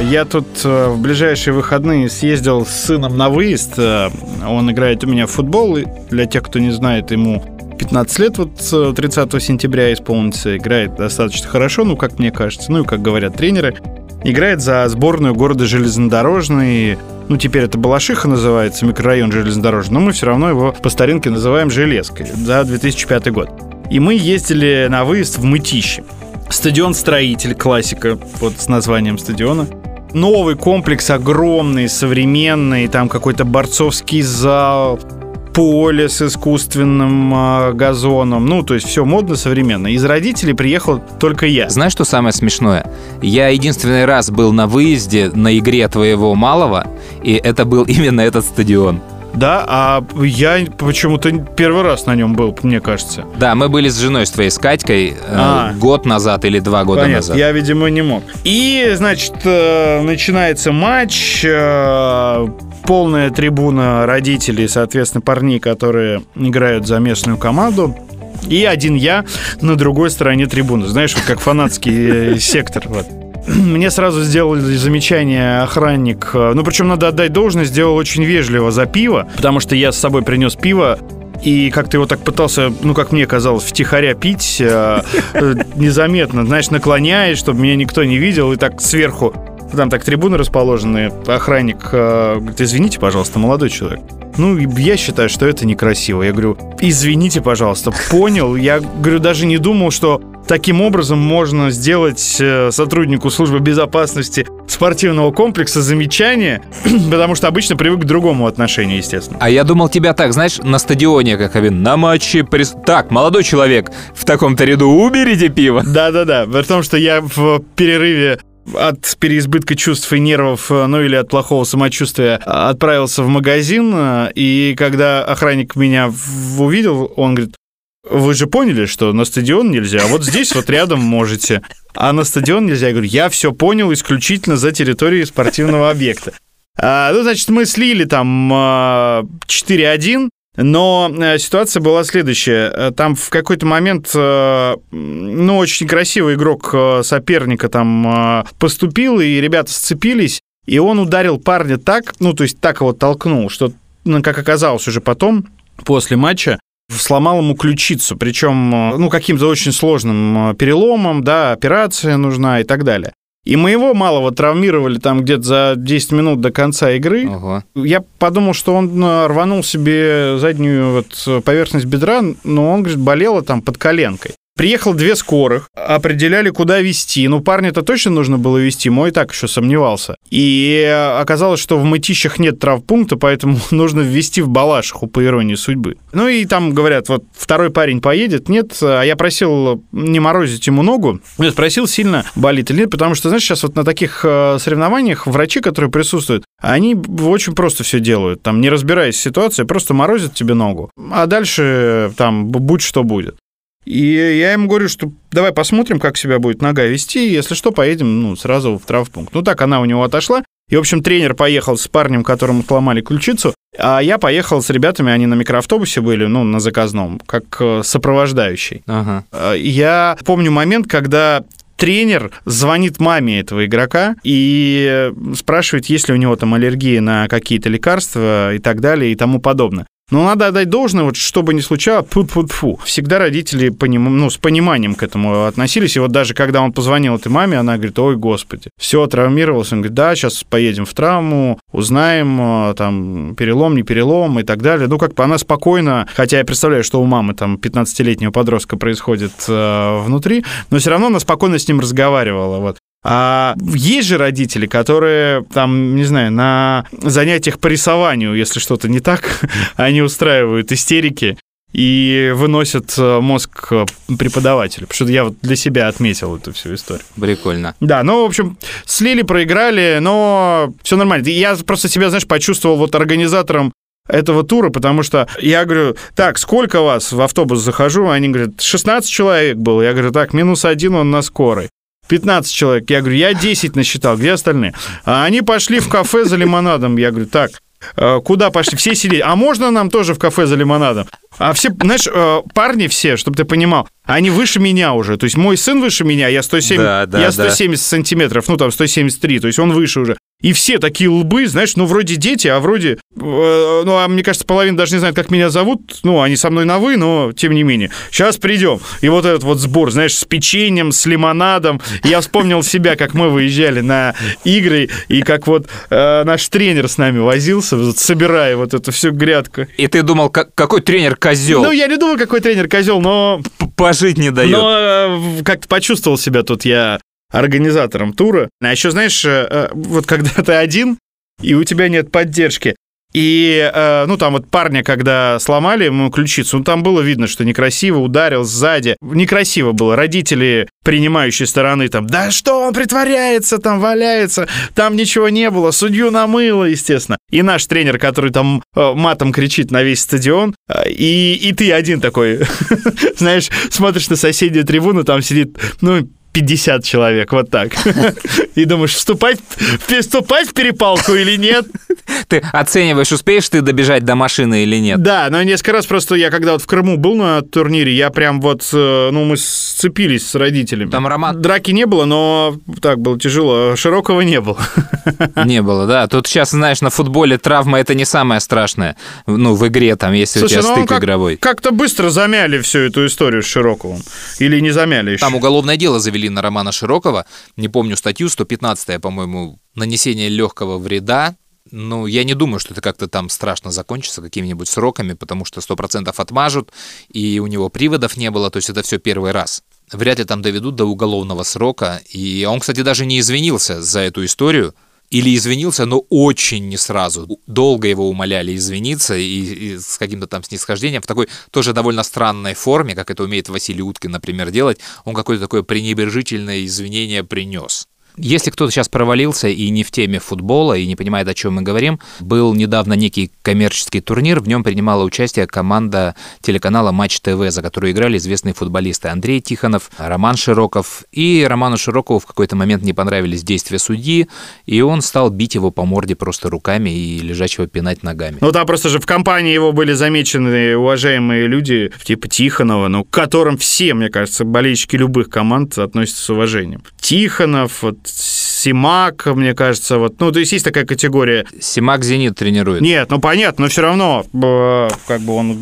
Я тут э, в ближайшие выходные съездил с сыном на выезд. Э, Он играет у меня в футбол. Для тех, кто не знает, ему 15 лет вот э, 30 сентября исполнится. Играет достаточно хорошо, ну, как мне кажется. Ну, и как говорят тренеры. Играет за сборную города Железнодорожный. Ну, теперь это Балашиха называется, микрорайон Железнодорожный. Но мы все равно его по старинке называем Железкой за 2005 год. И мы ездили на выезд в Мытище. Стадион «Строитель», классика, вот с названием стадиона. Новый комплекс, огромный, современный, там какой-то борцовский зал, поле с искусственным а, газоном. Ну, то есть все модно, современно. Из родителей приехал только я. Знаешь, что самое смешное? Я единственный раз был на выезде на игре твоего малого, и это был именно этот стадион. Да, а я почему-то первый раз на нем был, мне кажется. Да, мы были с женой, с твоей, с Катькой, э, А. год назад или два года Понятно, назад. я, видимо, не мог. И, значит, э, начинается матч, э, полная трибуна родителей, соответственно, парней, которые играют за местную команду. И один я на другой стороне трибуны. Знаешь, вот как фанатский сектор. Вот. Мне сразу сделал замечание охранник. э, Ну, причем надо отдать должность, сделал очень вежливо за пиво, потому что я с собой принес пиво, и как-то его так пытался, ну, как мне казалось, втихаря пить, э, э, незаметно, знаешь, наклоняясь, чтобы меня никто не видел, и так сверху, там так трибуны расположены, охранник э, говорит, извините, пожалуйста, молодой человек. Ну, я считаю, что это некрасиво. Я говорю, извините, пожалуйста, понял. Я, говорю, даже не думал, что таким образом можно сделать э, сотруднику службы безопасности спортивного комплекса замечание, потому что обычно привык к другому отношению, естественно. А я думал, тебя так, знаешь, на стадионе, как Авин, на матче... прис- Так, молодой человек, в таком-то ряду уберите пиво. Да-да-да, при том, что я в перерыве от переизбытка чувств и нервов, э, ну или от плохого самочувствия, отправился в магазин, э, и когда охранник меня увидел, он говорит, вы же поняли, что на стадион нельзя, а вот здесь вот рядом можете. А на стадион нельзя. Я говорю, я все понял исключительно за территорией спортивного объекта. А, ну, значит, мы слили там а, 4-1, но э, ситуация была следующая. Там в какой-то момент, э, ну, очень красивый игрок соперника там поступил, и ребята сцепились, и он ударил парня так, ну, то есть так его толкнул, что, ну, как оказалось уже потом, после матча, сломал ему ключицу, причем, э, ну, каким-то очень сложным э, переломом, да, операция нужна и так далее. И моего малого травмировали там где-то за 10 минут до конца игры. Ого. Я подумал, что он э, рванул себе заднюю вот поверхность бедра, но он, говорит, болело там под коленкой. Приехал две скорых, определяли, куда везти. Ну, парня-то точно нужно было везти, мой так еще сомневался. И оказалось, что в мытищах нет травмпункта, поэтому нужно ввести в Балашиху, по иронии судьбы. Ну и там говорят, вот второй парень поедет, нет, а я просил не морозить ему ногу. Я спросил, сильно болит или нет, потому что, знаешь, сейчас вот на таких э, соревнованиях врачи, которые присутствуют, они очень просто все делают, там, не разбираясь в ситуации, просто морозят тебе ногу, а дальше там будь что будет. И я ему говорю, что давай посмотрим, как себя будет нога вести, если что, поедем ну, сразу в травмпункт. Ну так она у него отошла. И, в общем, тренер поехал с парнем, которому сломали ключицу, а я поехал с ребятами, они на микроавтобусе были, ну, на заказном, как э, сопровождающий. Ага. Э, Я помню момент, когда тренер звонит маме этого игрока и спрашивает, есть ли у него там аллергия на какие-то лекарства и так далее и тому подобное. Но надо отдать должное, вот что бы ни случалось, фу фу фу Всегда родители поним... ну, с пониманием к этому относились. И вот даже когда он позвонил этой маме, она говорит, ой, господи, все, травмировался. Он говорит, да, сейчас поедем в травму, узнаем, э, там, перелом, не перелом и так далее. Ну, как бы она спокойно, хотя я представляю, что у мамы там 15-летнего подростка происходит э, внутри, но все равно она спокойно с ним разговаривала. Вот. А есть же родители, которые там, не знаю, на занятиях по рисованию, если что-то не так, они устраивают истерики и выносят э, мозг э, преподавателю. Потому что я вот для себя отметил эту всю историю. Прикольно. Да, ну, в общем, слили, проиграли, но все нормально. Я просто себя, знаешь, почувствовал вот организатором этого тура, потому что я говорю, так, сколько вас в автобус захожу? Они говорят, 16 человек было. Я говорю, так, минус один он на скорой. 15 человек. Я говорю, я 10 насчитал, где остальные? А они пошли в кафе за лимонадом. Я говорю, так, э, куда пошли? Все сидели. А можно нам тоже в кафе за лимонадом? А все, знаешь, э, парни все, чтобы ты понимал, они выше меня уже. То есть мой сын выше меня, я 107, Да, да, я да. 170 сантиметров, ну там 173, то есть он выше уже. И все такие лбы, знаешь, ну вроде дети, а вроде, э, ну а мне кажется, половина даже не знает, как меня зовут. Ну, они со мной на вы, но тем не менее. Сейчас придем. И вот этот вот сбор, знаешь, с печеньем, с лимонадом. Я вспомнил себя, как мы выезжали на игры, и как вот э, наш тренер с нами возился, вот собирая вот эту всю грядку. И ты думал, как- какой тренер козел? Ну, я не думаю, какой тренер козел, но Пожить не дает. Но э, как-то почувствовал себя тут я организатором тура. А еще, знаешь, э, э, вот когда ты один, и у тебя нет поддержки, и, э, ну, там вот парня, когда сломали ему ключицу, ну, там было видно, что некрасиво, ударил сзади. Некрасиво было. Родители принимающей стороны там, да что он притворяется, там валяется, там ничего не было, судью намыло, естественно. И наш тренер, который там матом кричит на весь стадион, и, и ты один такой, знаешь, смотришь на соседнюю трибуну, там сидит, ну, 50 человек, вот так. И думаешь, вступать, вступать в перепалку или нет? Ты оцениваешь, успеешь ты добежать до машины или нет? Да, но несколько раз просто я, когда вот в Крыму был на турнире, я прям вот, э, ну, мы сцепились с родителями. Там Роман... Драки не было, но так было тяжело. Широкого не было. Не было, да. Тут сейчас, знаешь, на футболе травма это не самое страшное. Ну, в игре там, если Слушай, у тебя ну, стык как- игровой. Как-то быстро замяли всю эту историю с Широковым. Или не замяли еще. Там уголовное дело завели на Романа Широкова. Не помню статью, 115 по-моему, нанесение легкого вреда. Ну, я не думаю, что это как-то там страшно закончится какими-нибудь сроками, потому что 100% отмажут, и у него приводов не было, то есть это все первый раз. Вряд ли там доведут до уголовного срока. И он, кстати, даже не извинился за эту историю. Или извинился, но очень не сразу. Долго его умоляли извиниться и, и с каким-то там снисхождением в такой тоже довольно странной форме, как это умеет Василий Уткин, например, делать. Он какое-то такое пренебрежительное извинение принес. Если кто-то сейчас провалился и не в теме футбола, и не понимает, о чем мы говорим, был недавно некий коммерческий турнир, в нем принимала участие команда телеканала Матч ТВ, за которую играли известные футболисты Андрей Тихонов, Роман Широков. И Роману Широкову в какой-то момент не понравились действия судьи, и он стал бить его по морде просто руками и лежачего пинать ногами. Ну, там просто же в компании его были замечены уважаемые люди, типа Тихонова, ну, к которым все, мне кажется, болельщики любых команд относятся с уважением. Тихонов, вот, Симак, мне кажется, вот, ну, то есть есть такая категория. Симак Зенит тренирует. Нет, ну, понятно, но все равно, э, как бы он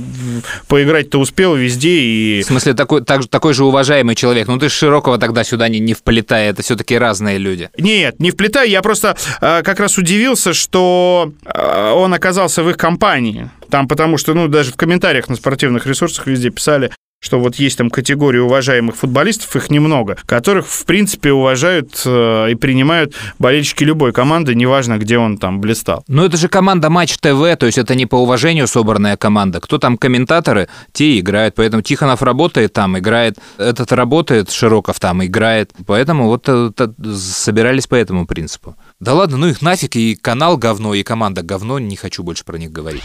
поиграть-то успел везде и... В смысле, такой, так, такой же уважаемый человек. Ну, ты ж Широкого тогда сюда не, не вплетай, это все-таки разные люди. Нет, не вплетай, я просто э, как раз удивился, что э, он оказался в их компании. Там потому что, ну, даже в комментариях на спортивных ресурсах везде писали, что вот есть там категория уважаемых футболистов, их немного, которых, в принципе, уважают э, и принимают болельщики любой команды, неважно, где он там блистал. Ну, это же команда Матч ТВ, то есть это не по уважению собранная команда. Кто там комментаторы, те играют. Поэтому Тихонов работает там, играет. Этот работает, Широков там играет. Поэтому вот э, т- собирались по этому принципу. Да ладно, ну их нафиг, и канал говно, и команда говно, не хочу больше про них говорить.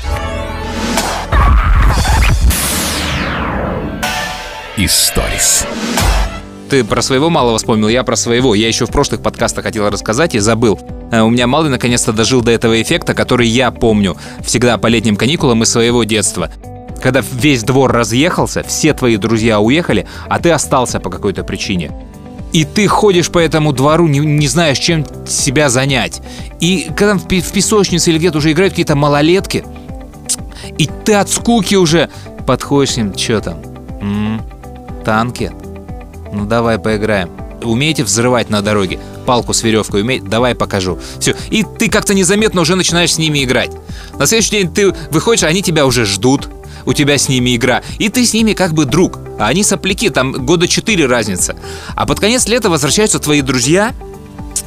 Историс. Ты про своего малого вспомнил, я про своего. Я еще в прошлых подкастах хотел рассказать и забыл. Э, У меня малый наконец-то дожил до этого эффекта, который я помню всегда по летним каникулам из своего детства. Когда весь двор разъехался, все твои друзья уехали, а ты остался по какой-то причине. И ты ходишь по этому двору, не, не знаешь, чем себя занять. И когда в, в песочнице или где-то уже играют какие-то малолетки, и ты от скуки уже подходишь к ним, что там? М, танки? Ну давай поиграем. Умеете взрывать на дороге? Палку с веревкой умеете? Давай покажу. Все. И ты как-то незаметно уже начинаешь с ними играть. На следующий день ты выходишь, они тебя уже ждут. У тебя с ними игра. И ты с ними как бы друг. А они сопляки, там года четыре разница. А под конец лета возвращаются твои друзья,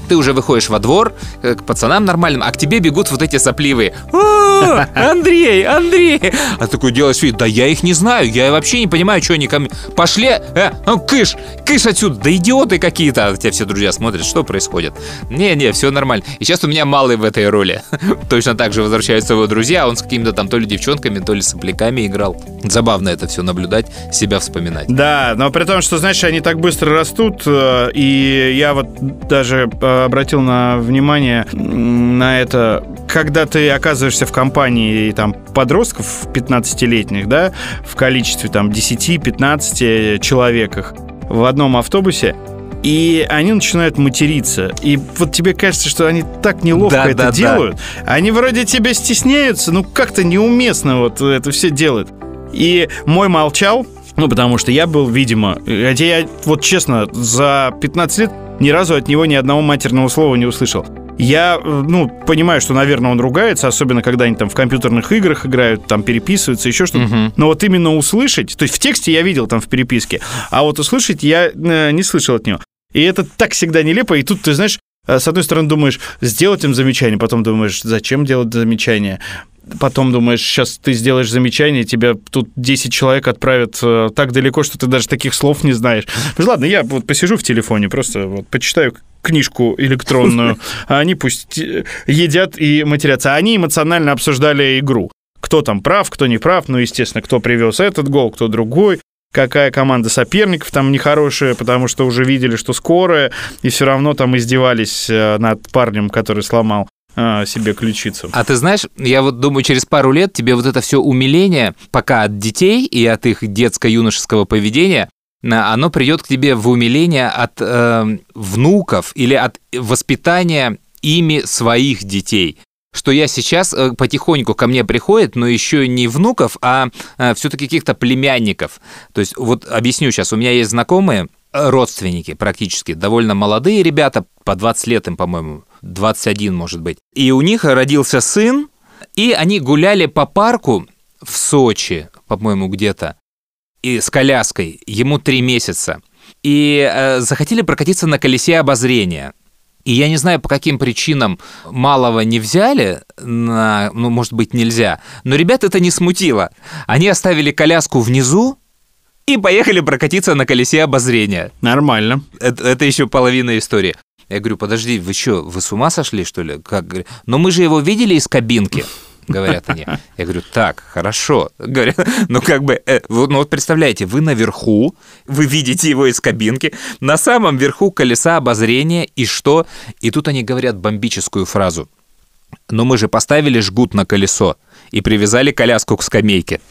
ты уже выходишь во двор э, к пацанам нормальным, а к тебе бегут вот эти сопливые. «О, Андрей, Андрей! А такой делаешь вид, да я их не знаю, я вообще не понимаю, что они ко мне... Пошли, э, ну, кыш, кыш отсюда, да идиоты какие-то. А тебя все друзья смотрят, что происходит. Не-не, все нормально. И сейчас у меня малый в этой роли. Точно так же возвращаются его друзья, а он с какими-то там то ли девчонками, то ли сопляками играл. Забавно это все наблюдать, себя вспоминать. Да, но при том, что, знаешь, они так быстро растут, э, и я вот даже обратил на внимание на это, когда ты оказываешься в компании там подростков 15-летних, да, в количестве там 10-15 человеках в одном автобусе, и они начинают материться. И вот тебе кажется, что они так неловко Да, это да, да. делают. Они вроде тебя стесняются, ну как-то неуместно вот это все делают. И мой молчал, ну, потому что я был, видимо, хотя я, вот честно, за 15 лет ни разу от него ни одного матерного слова не услышал. Я, ну, понимаю, что, наверное, он ругается, особенно когда они там в компьютерных играх играют, там переписываются, еще что-то. Но вот именно услышать, то есть в тексте я видел там в переписке, а вот услышать я э, не слышал от него. И это так всегда нелепо, и тут ты знаешь, э, с одной стороны думаешь, сделать им замечание, потом думаешь, зачем делать замечание? Потом думаешь, сейчас ты сделаешь замечание, тебя тут 10 человек отправят э, так далеко, что ты даже таких слов не знаешь. Ну, ладно, я вот посижу в телефоне, просто вот почитаю книжку электронную, а они пусть э, едят и матерятся. Они эмоционально обсуждали игру. Кто там прав, кто не прав, ну, естественно, кто привез этот гол, кто другой, какая команда соперников там нехорошая, потому что уже видели, что скорая, и все равно там издевались э, над парнем, который сломал себе ключицу. А ты знаешь, я вот думаю, через пару лет тебе вот это все умиление, пока от детей и от их детско-юношеского поведения, оно придет к тебе в умиление от э, внуков или от воспитания ими своих детей. Что я сейчас э, потихоньку ко мне приходит, но еще не внуков, а все-таки каких-то племянников. То есть вот объясню сейчас, у меня есть знакомые, э, родственники практически, довольно молодые ребята, по 20 лет им, по-моему, 21, может быть. И у них родился сын, и они гуляли по парку в Сочи, по-моему, где-то, и с коляской, ему три месяца. И э, захотели прокатиться на колесе обозрения. И я не знаю, по каким причинам малого не взяли, на, ну, может быть, нельзя, но ребят это не смутило. Они оставили коляску внизу и поехали прокатиться на колесе обозрения. Нормально. Это, это еще половина истории. Я говорю, подожди, вы что, вы с ума сошли, что ли? Как? Но мы же его видели из кабинки, говорят они. Я говорю, так, хорошо. Говорят, ну как бы, э, ну вот представляете, вы наверху, вы видите его из кабинки, на самом верху колеса обозрения, и что? И тут они говорят бомбическую фразу. Но мы же поставили жгут на колесо и привязали коляску к скамейке.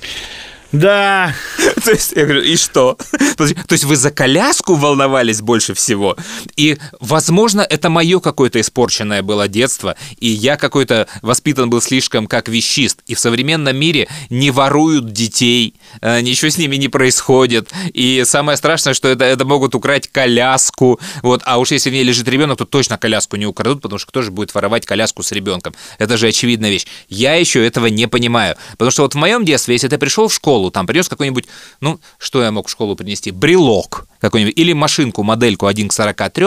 Да. То есть, я говорю, и что? То есть вы за коляску волновались больше всего? И, возможно, это мое какое-то испорченное было детство, и я какой-то воспитан был слишком как вещист. И в современном мире не воруют детей, э, ничего с ними не происходит. И самое страшное, что это, это могут украть коляску. Вот. А уж если в ней лежит ребенок, то точно коляску не украдут, потому что кто же будет воровать коляску с ребенком? Это же очевидная вещь. Я еще этого не понимаю. Потому что вот в моем детстве, если ты пришел в школу, там принес какой-нибудь, ну, что я мог в школу принести? Брелок какой-нибудь, или машинку, модельку 1 к 43,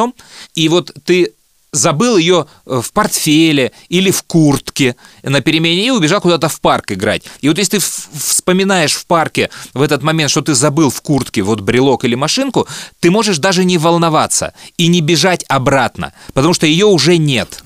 и вот ты забыл ее э, в портфеле или в куртке на перемене и убежал куда-то в парк играть. И вот если ты вспоминаешь в парке в этот момент, что ты забыл в куртке вот брелок или машинку, ты можешь даже не волноваться и не бежать обратно, потому что ее уже нет.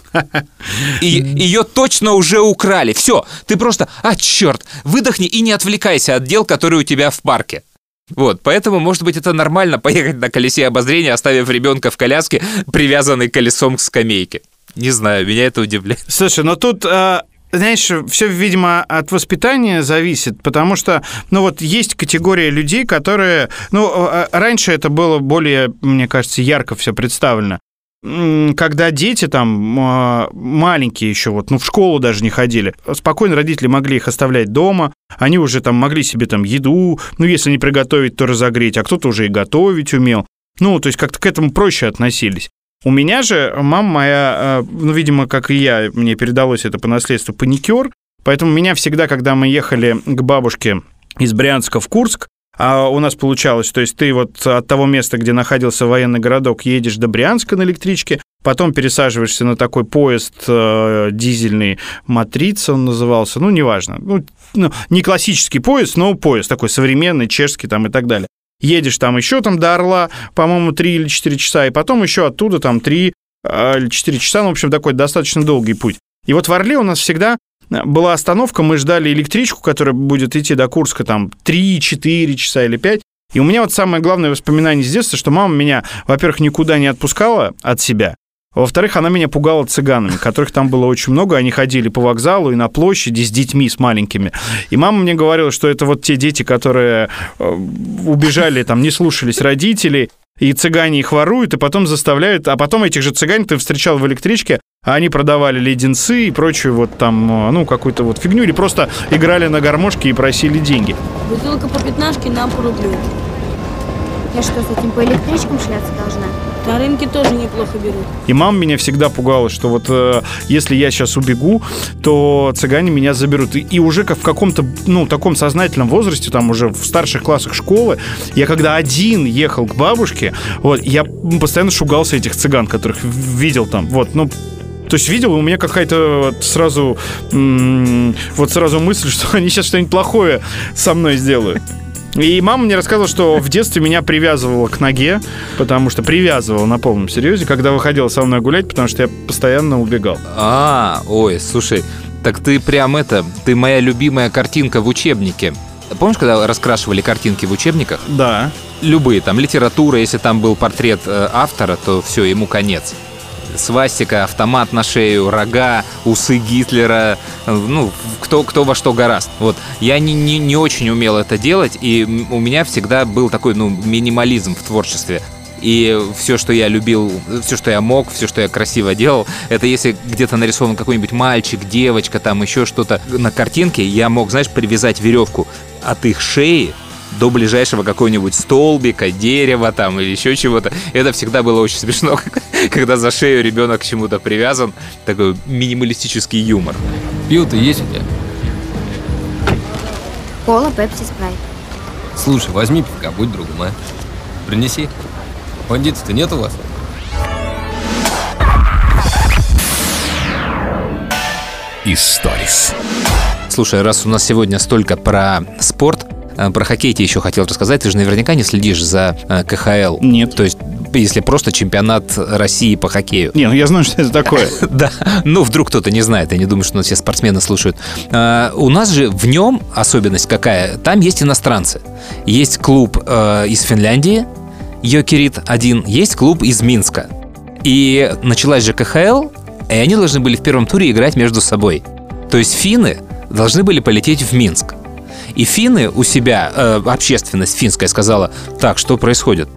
И ее точно уже украли. Все, ты просто, а черт, выдохни и не отвлекайся от дел, которые у тебя в парке. Вот, поэтому, может быть, это нормально поехать на колесе обозрения, оставив ребенка в коляске, привязанный колесом к скамейке. Не знаю, меня это удивляет. Слушай, но тут э, знаешь, все, видимо, от воспитания зависит, потому что, ну вот, есть категория людей, которые, ну, э, раньше это было более, мне кажется, ярко все представлено. Когда дети там маленькие еще, вот, ну, в школу даже не ходили, спокойно родители могли их оставлять дома, они уже там могли себе там еду, ну, если не приготовить, то разогреть, а кто-то уже и готовить умел. Ну, то есть как-то к этому проще относились. У меня же мама моя, э, ну, видимо, как и я, мне передалось это по наследству, паникер, поэтому меня всегда, когда мы ехали к бабушке из Брянска в Курск, а у нас получалось, то есть ты вот от того места, где находился военный городок, едешь до Брянска на электричке, потом пересаживаешься на такой поезд э, дизельный, Матрица он назывался, ну, неважно, ну, ну, не классический поезд, но поезд такой современный, чешский там и так далее едешь там еще там до Орла, по-моему, 3 или 4 часа, и потом еще оттуда там 3 или 4 часа, ну, в общем, такой достаточно долгий путь. И вот в Орле у нас всегда была остановка, мы ждали электричку, которая будет идти до Курска там 3-4 часа или 5, и у меня вот самое главное воспоминание с детства, что мама меня, во-первых, никуда не отпускала от себя, во-вторых, она меня пугала цыганами, которых там было очень много. Они ходили по вокзалу и на площади с детьми, с маленькими. И мама мне говорила, что это вот те дети, которые э, убежали, там, не слушались родителей, и цыгане их воруют, и потом заставляют... А потом этих же цыган ты встречал в электричке, они продавали леденцы и прочую вот там, э, ну, какую-то вот фигню, или просто играли на гармошке и просили деньги. Бутылка по пятнашке, нам по рублю. Я что, с этим по электричкам шляться должна? На рынке тоже неплохо берут. И мама меня всегда пугала, что вот э, если я сейчас убегу, то цыгане меня заберут. И, и уже как в каком-то, ну, таком сознательном возрасте, там уже в старших классах школы, я когда один ехал к бабушке, вот, я постоянно шугался этих цыган, которых видел там, вот, ну, то есть видел, у меня какая-то сразу, вот сразу мысль, что они сейчас что-нибудь плохое со мной сделают. И мама мне рассказывала, что в детстве меня привязывала к ноге, потому что привязывала на полном серьезе, когда выходила со мной гулять, потому что я постоянно убегал. А, ой, слушай, так ты прям это, ты моя любимая картинка в учебнике. Помнишь, когда раскрашивали картинки в учебниках? Да. Любые, там литература, если там был портрет э, автора, то все, ему конец. Свастика, автомат на шею, рога, усы Гитлера, ну, кто, кто во что гораст. Вот. Я не, не, не очень умел это делать, и у меня всегда был такой, ну, минимализм в творчестве. И все, что я любил, все, что я мог, все, что я красиво делал, это если где-то нарисован какой-нибудь мальчик, девочка, там еще что-то на картинке, я мог, знаешь, привязать веревку от их шеи до ближайшего какого-нибудь столбика, дерева там или еще чего-то. Это всегда было очень смешно, когда за шею ребенок к чему-то привязан. Такой минималистический юмор. Пиво-то есть у тебя? Кола, пепси, спрайт. Слушай, возьми пивка, будь другом, а? Принеси. Бандитов-то нет у вас? Историс. Слушай, раз у нас сегодня столько про спорт, про хоккей тебе еще хотел рассказать. Ты же наверняка не следишь за э, КХЛ. Нет. То есть, если просто чемпионат России по хоккею. Не, ну я знаю, что это такое. Да, ну вдруг кто-то не знает, я не думаю, что нас все спортсмены слушают. А, У нас же в нем особенность какая? Там есть иностранцы. Есть клуб э, из Финляндии, Йокерит 1, есть клуб из Минска. И началась же КХЛ, и они должны были в первом туре играть между собой. То есть финны должны были полететь в Минск. И финны у себя, э, общественность финская сказала, так, что происходит?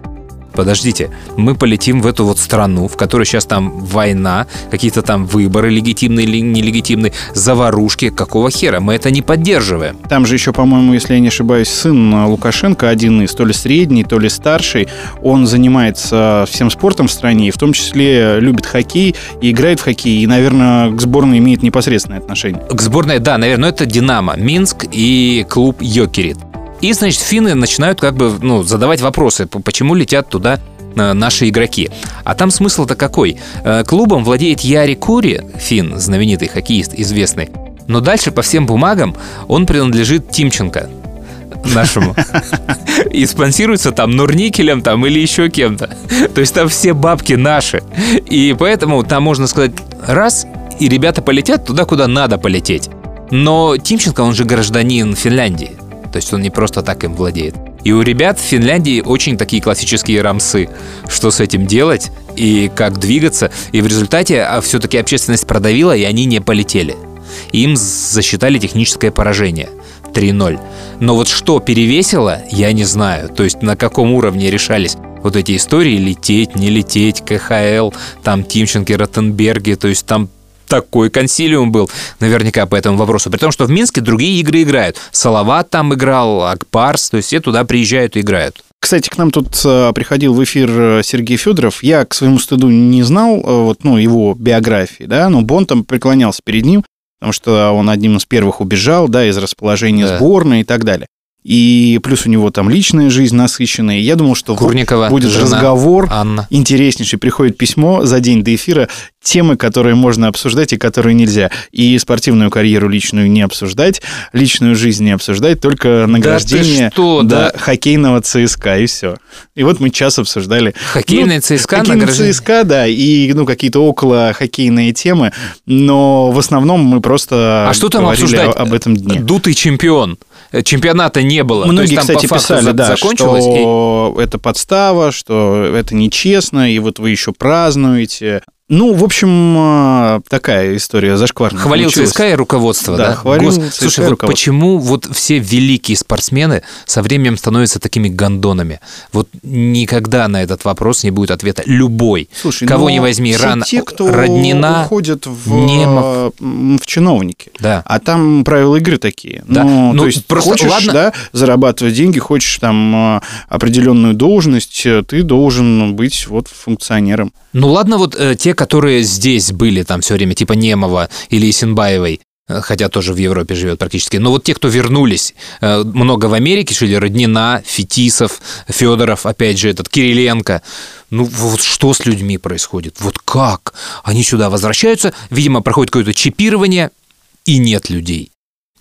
Подождите, мы полетим в эту вот страну, в которой сейчас там война, какие-то там выборы легитимные или нелегитимные, заварушки, какого хера? Мы это не поддерживаем. Там же еще, по-моему, если я не ошибаюсь, сын Лукашенко, один из, то ли средний, то ли старший, он занимается всем спортом в стране, и в том числе любит хоккей и играет в хоккей, и, наверное, к сборной имеет непосредственное отношение. К сборной, да, наверное, это Динамо, Минск и клуб Йокерит. И, значит, финны начинают как бы ну, задавать вопросы, почему летят туда э, наши игроки. А там смысл-то какой? Э, Клубом владеет Яри Кури, фин, знаменитый хоккеист, известный. Но дальше по всем бумагам он принадлежит Тимченко нашему. И спонсируется там Нурникелем там или еще кем-то. То есть там все бабки наши. И поэтому там можно сказать раз, и ребята полетят туда, куда надо полететь. Но Тимченко, он же гражданин Финляндии. То есть он не просто так им владеет. И у ребят в Финляндии очень такие классические рамсы. Что с этим делать и как двигаться. И в результате все-таки общественность продавила, и они не полетели. Им засчитали техническое поражение. 3-0. Но вот что перевесило, я не знаю. То есть на каком уровне решались вот эти истории лететь, не лететь, КХЛ, там Тимченко, Ротенберги, то есть там такой консилиум был наверняка по этому вопросу. При том, что в Минске другие игры играют. Салават там играл, Акпарс, то есть все туда приезжают и играют. Кстати, к нам тут э, приходил в эфир э, Сергей Федоров. Я, к своему стыду, не знал э, вот, ну, его биографии, да, но Бон там преклонялся перед ним, потому что он одним из первых убежал, да, из расположения Да. сборной и так далее. И плюс у него там личная жизнь насыщенная. Я думал, что Курникова, будет жена разговор Анна. интереснейший. Приходит письмо за день до эфира, темы, которые можно обсуждать и которые нельзя. И спортивную карьеру личную не обсуждать, личную жизнь не обсуждать, только награждение ты что, да, да. хоккейного ЦСКА, и все. И вот мы час обсуждали. Хоккейный Ну, ЦСКА Хоккейный награждение? ЦСКА, да, и ну, какие-то около хоккейные темы, но в основном мы просто А что там обсуждать? об этом дне. Дутый чемпион. Э, Чемпионата не было. То Многие, есть там кстати, писали, за- да, закончилось. и- что это подстава, что это нечестно, и вот вы еще празднуете. Ну, в общем, а, такая история зашкварная. Хвалил получилась. ЦСКА и руководство, да? Да, хвалил ЦСКА Слушай, вот почему вот все великие спортсмены со временем становятся такими гондонами? Вот никогда на этот вопрос не будет ответа. Любой. Слушай, Кого но не возьми, рано те, кто Роднина, уходят в, Немов. в чиновники. Да. А там правила игры такие. Да. Ну, Ну, то есть просто хочешь, ладно- да, зарабатывать деньги, хочешь там а, определенную должность, э, ты должен быть вот функционером. Ну ладно, вот э, те, которые здесь были там все время, типа Немова или Исенбаевой, э, хотя тоже в Европе живет практически. Но вот те, кто вернулись, э, много в Америке жили, Роднина, Фетисов, Федоров, опять же, этот Кириленко. Ну вот что с людьми происходит? Вот как? Они сюда возвращаются, видимо, проходит какое-то чипирование, и нет людей.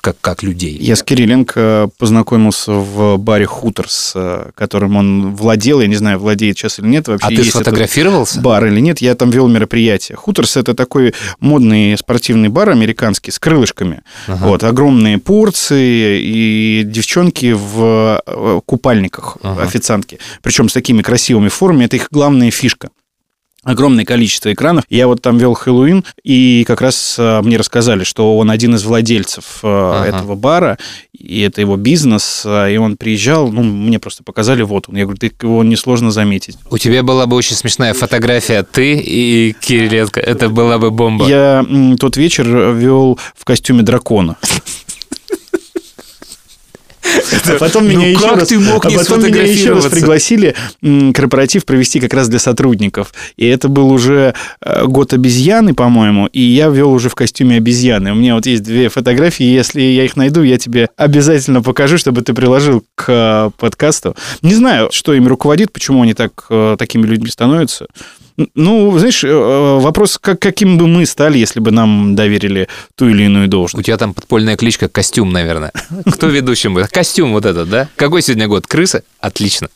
Как, как людей. Я с Кириленко познакомился в баре «Хуторс», э, которым он владел. Я не знаю, владеет сейчас или нет. Вообще А ты сфотографировался? бар или нет. Я там вел мероприятие. «Хуторс» — это такой модный спортивный бар американский с крылышками. Ага. Вот, огромные порции и девчонки в э, купальниках, Ага. официантки. Причем с такими красивыми формами. Это их главная фишка огромное количество экранов. Я вот там вел Хэллоуин, и как раз э, мне рассказали, что он один из владельцев э, этого бара, и это его бизнес, э, и он приезжал, ну, мне просто показали, вот он. Я говорю, ты его несложно заметить. У тебя была бы очень смешная фотография ты и Кириленко. Это была бы бомба. Я тот вечер вел в костюме дракона. А потом Ну меня еще раз, а потом меня еще раз пригласили корпоратив провести как раз для сотрудников. И это был уже э, год обезьяны, по-моему, и я вел уже в костюме обезьяны. У меня вот есть две фотографии, если я их найду, я тебе обязательно покажу, чтобы ты приложил к э, подкасту. Не знаю, что ими руководит, почему они так, э, такими людьми становятся. Ну, знаешь, э, э, вопрос, как, каким бы мы стали, если бы нам доверили ту или иную должность. У тебя там подпольная кличка Костюм, наверное. Кто ведущим будет? Костюм вот этот, да? Какой сегодня год? Крыса? Отлично.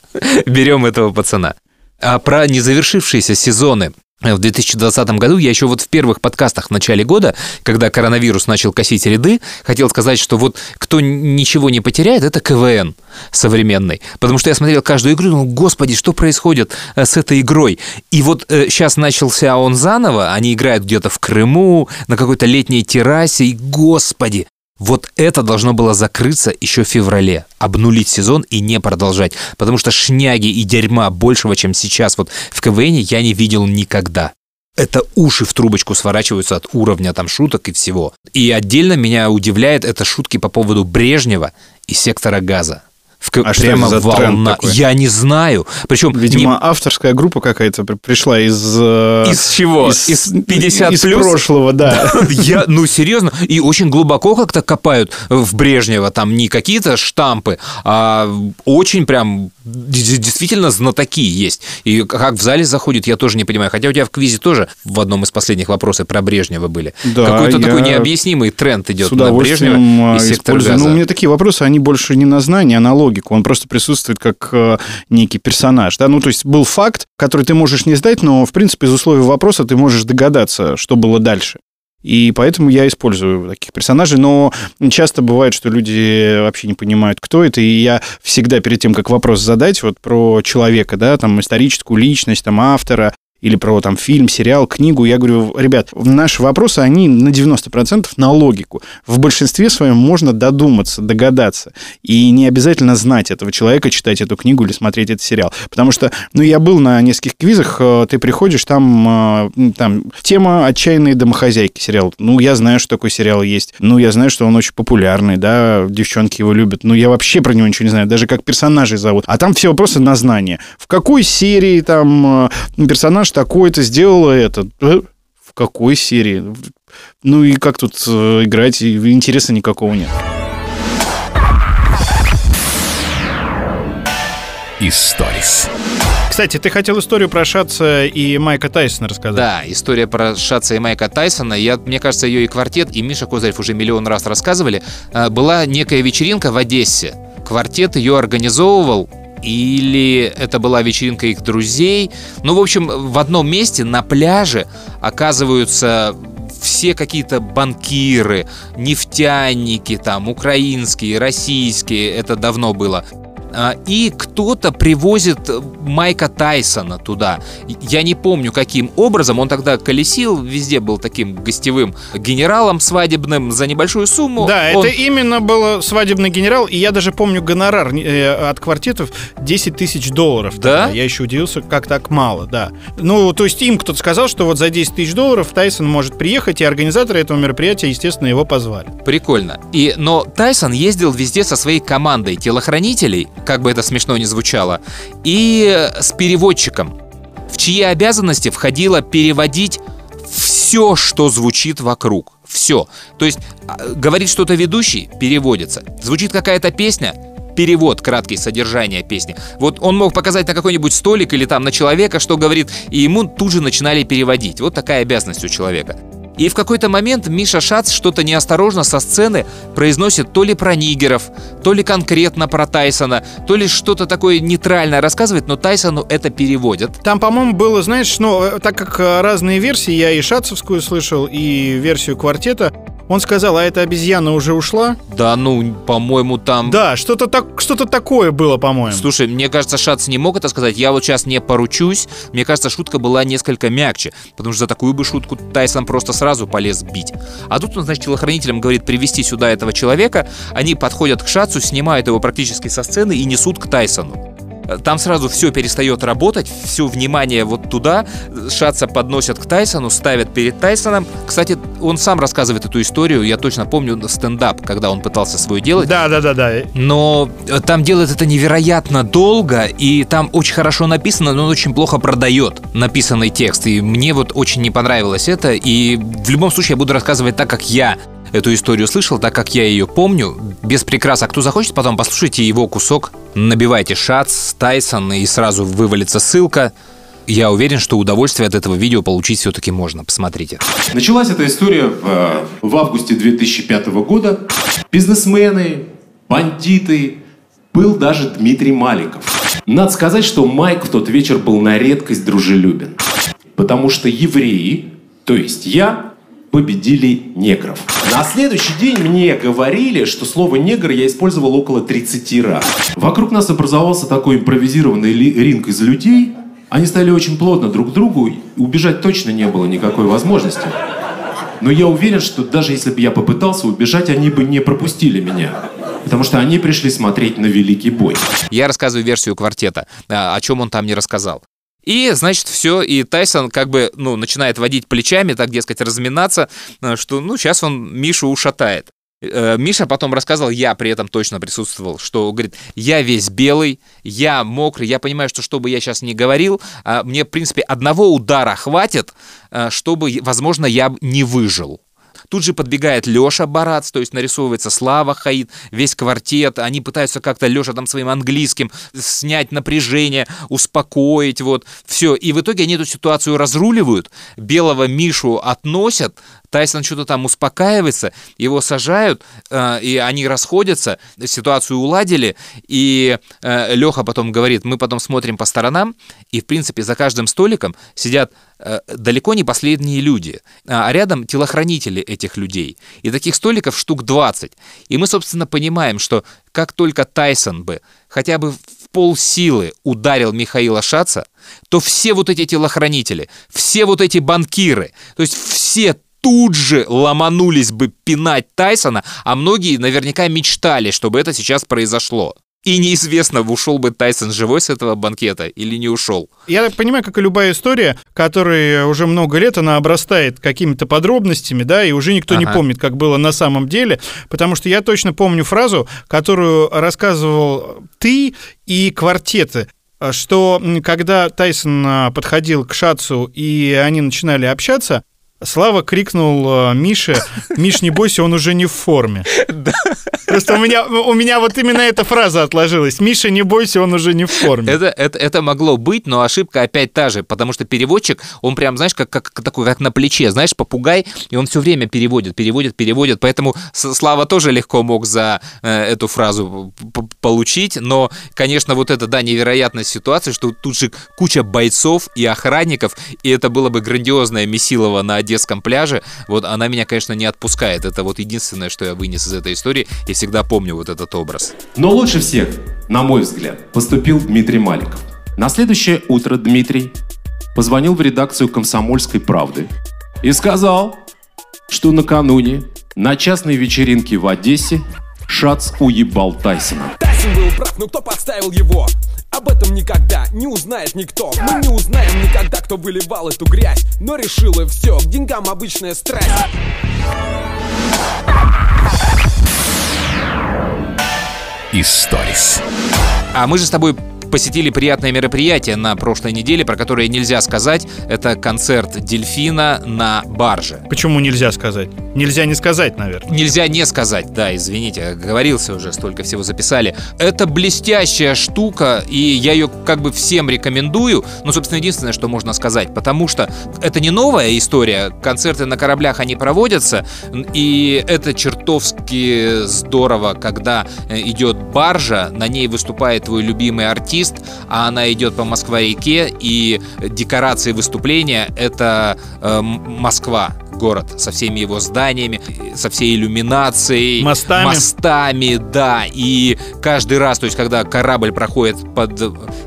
Берем этого пацана. А про незавершившиеся сезоны. В 2020 году я еще вот в первых подкастах в начале года, когда коронавирус начал косить ряды, хотел сказать, что вот кто ничего не потеряет, это КВН современный. Потому что я смотрел каждую игру и думал, господи, что происходит э, с этой игрой? И вот сейчас начался он заново, они играют где-то в Крыму, на какой-то летней террасе, и господи, вот это должно было закрыться еще в феврале, обнулить сезон и не продолжать. Потому что шняги и дерьма большего, чем сейчас вот в КВН, я не видел никогда. Это уши в трубочку сворачиваются от уровня там шуток и всего. И отдельно меня удивляет это шутки по поводу Брежнева и сектора газа. В А что прямо тренд волна. такой? Я не знаю. Причем Видимо, авторская группа какая-то при- пришла из... э, Из чего? Из 50 Из плюс? прошлого, да. Я, ну, серьезно, и очень глубоко как-то копают в Брежнева, там не какие-то штампы, а очень прям действительно знатоки есть. И как в зале заходит, я тоже не понимаю. Хотя у тебя в квизе тоже в одном из последних вопросов про Брежнева были. Да, Какой-то такой необъяснимый тренд идет на Брежнева э, и сектор использую. газа. Ну, у меня такие вопросы, они больше не на знание, а на логику. Он просто присутствует как э, некий персонаж. Да? Ну, то есть был факт, который ты можешь не сдать, но, в принципе, из условий вопроса ты можешь догадаться, что было дальше. И поэтому я использую таких персонажей, но часто бывает, что люди вообще не понимают, кто это, и я всегда перед тем, как вопрос задать вот про человека, да, там историческую личность, там автора, или про там фильм, сериал, книгу, я говорю, ребят, наши вопросы, они на 90% на логику. В большинстве своем можно додуматься, догадаться. И не обязательно знать этого человека, читать эту книгу или смотреть этот сериал. Потому что, ну, я был на нескольких квизах, э, ты приходишь, там, э, там тема «Отчаянные домохозяйки» сериал. Ну, я знаю, что такой сериал есть. Ну, я знаю, что он очень популярный, да, девчонки его любят. Ну, я вообще про него ничего не знаю, даже как персонажей зовут. А там все вопросы на знание. В какой серии там э, персонаж такой-то сделала это? Э, В какой серии? Ну и как тут э, играть? Интереса никакого нет. Историс. Кстати, ты хотел историю про Шатца и Майка Тайсона рассказать. Да, история про Шатца и Майка Тайсона. Я, мне кажется, ее и квартет, и Миша Козырев уже миллион раз рассказывали. А, Была некая вечеринка в Одессе. Квартет ее организовывал или это была вечеринка их друзей. Ну, в общем, в одном месте на пляже оказываются все какие-то банкиры, нефтяники там, украинские, российские, это давно было. А, И кто-то привозит Майка Тайсона туда. Я не помню, каким образом. Он тогда колесил, везде был таким гостевым генералом свадебным за небольшую сумму. Да, Он- это именно был свадебный генерал, и я даже помню гонорар э, от квартетов 10 тысяч долларов. Да? тогда. Я еще удивился, как так мало, да. Ну, то есть им кто-то сказал, что вот за 10 тысяч долларов Тайсон может приехать, и организаторы этого мероприятия, естественно, его позвали. Прикольно. И, но Тайсон ездил везде со своей командой телохранителей, как бы это смешно ни звучало, и с переводчиком, в чьи обязанности входило переводить все, что звучит вокруг. Все. То есть а, говорит что-то ведущий, переводится. Звучит какая-то песня, перевод, краткий содержание песни. Вот он мог показать на какой-нибудь столик или там на человека, что говорит, и ему тут же начинали переводить. Вот такая обязанность у человека. И в какой-то момент Миша Шац что-то неосторожно со сцены произносит то ли про нигеров, то ли конкретно про Тайсона, то ли что-то такое нейтральное рассказывает, но Тайсону это переводят. Там, по-моему, было, знаешь, ну, э, так как э, разные версии, я и Шатцевскую слышал, и версию квартета, он сказал, а эта обезьяна уже ушла? Да, ну, по-моему, там... Да, что-то так, что-то такое было, по-моему. Слушай, мне кажется, Шац не мог это сказать. Я вот сейчас не поручусь. Мне кажется, шутка была несколько мягче. Потому что за такую бы шутку Тайсон просто сразу полез бить. А тут он, значит, телохранителям говорит привести сюда этого человека. Они подходят к Шацу, снимают его практически со сцены и несут к Тайсону. Там сразу все перестает работать, все внимание вот туда. Шаца подносят к Тайсону, ставят перед Тайсоном. Кстати, он сам рассказывает эту историю. Я точно помню стендап, когда он пытался свое делать. Да, да, да, да. Но э, там делает это невероятно долго, и там очень хорошо написано, но он очень плохо продает написанный текст. И мне вот очень не понравилось это. И в любом случае я буду рассказывать так, как я эту историю слышал, так как я ее помню, без прикрас. А кто захочет, потом послушайте его кусок, набивайте Шац, Тайсон, и сразу вывалится ссылка. Я уверен, что удовольствие от этого видео получить все-таки можно. Посмотрите. Началась эта история в, э, в августе 2005 года. Бизнесмены, бандиты, был даже Дмитрий Маликов. Надо сказать, что Майк в тот вечер был на редкость дружелюбен. Потому что евреи, то есть я, победили негров. На следующий день мне говорили, что слово «негр» я использовал около 30 раз. Вокруг нас образовался такой импровизированный ринг из людей. Они стали очень плотно друг к другу, убежать точно не было никакой возможности. Но я уверен, что даже если бы я попытался убежать, они бы не пропустили меня. Потому что они пришли смотреть на великий бой. Я рассказываю версию квартета, а, о чем он там не рассказал. И, значит, все, и Тайсон как бы, ну, начинает водить плечами, так, дескать, разминаться, э, что, ну, сейчас он Мишу ушатает. Э, Миша потом рассказывал, я при этом точно присутствовал, что, говорит, я весь белый, я мокрый, я понимаю, что что бы я сейчас ни говорил, а, мне, в принципе, одного удара хватит, э, чтобы, возможно, я не выжил. Тут же подбегает Леша Барац, то есть нарисовывается Слава Хаид, весь квартет. Они пытаются как-то Леша там своим английским снять напряжение, успокоить, вот, все. И в итоге они эту ситуацию разруливают, белого Мишу относят, Тайсон что-то там успокаивается, его сажают, э, и они расходятся, ситуацию уладили, и э, Леха потом говорит, мы потом смотрим по сторонам, и, в принципе, за каждым столиком сидят э, далеко не последние люди, а рядом телохранители этих людей. И таких столиков штук 20. И мы, собственно, понимаем, что как только Тайсон бы хотя бы в полсилы ударил Михаила Шаца, то все вот эти телохранители, все вот эти банкиры, то есть все тут же ломанулись бы пинать Тайсона, а многие наверняка мечтали, чтобы это сейчас произошло. И неизвестно, ушел бы Тайсон живой с этого банкета или не ушел. Я так понимаю, как и любая история, которая уже много лет, она обрастает какими-то подробностями, да, и уже никто не Ага. помнит, как было на самом деле, потому что я точно помню фразу, которую рассказывал ты и квартеты, что когда Тайсон а, подходил к Шацу и они начинали общаться, Слава крикнул а, Мише, Миш, не бойся, он уже не в форме. Просто у меня, у меня вот именно эта фраза отложилась. Миша, не бойся, он уже не в форме. Это, это, это могло быть, но ошибка опять та же, потому что переводчик, он прям, знаешь, как, как такой, как на плече, знаешь, попугай, и он все время переводит, переводит, переводит, поэтому Слава тоже легко мог за э, эту фразу получить, но, конечно, вот это, да, невероятная ситуация, что тут же куча бойцов и охранников, и это было бы грандиозное месилово на Одесском пляже, вот она меня, конечно, не отпускает, это вот единственное, что я вынес из этой истории, и всегда помню вот этот образ. Но лучше всех, на мой взгляд, поступил Дмитрий Маликов. На следующее утро Дмитрий позвонил в редакцию «Комсомольской правды» и сказал, что накануне на частной вечеринке в Одессе Шац уебал Тайсона. Тайсон был прав, но кто подставил его? Об этом никогда не узнает никто Мы не узнаем никогда, кто выливал эту грязь Но решила все, к деньгам обычная страсть Историс. А мы же с тобой посетили приятное мероприятие на прошлой неделе, про которое нельзя сказать. Это концерт «Дельфина» на барже. Почему нельзя сказать? Нельзя не сказать, наверное. Нельзя не сказать, да, извините, говорился уже, столько всего записали. Это блестящая штука, и я ее как бы всем рекомендую. Ну, собственно, единственное, что можно сказать, потому что это не новая история. Концерты на кораблях, они проводятся, и это чертовски здорово, когда э, идет баржа, на ней выступает твой любимый артист, а она идет по Москва-реке, и декорации выступления — это э, Москва, город, со всеми его зданиями, со всей иллюминацией, Мостами. мостами, да, и каждый раз, то есть когда корабль проходит под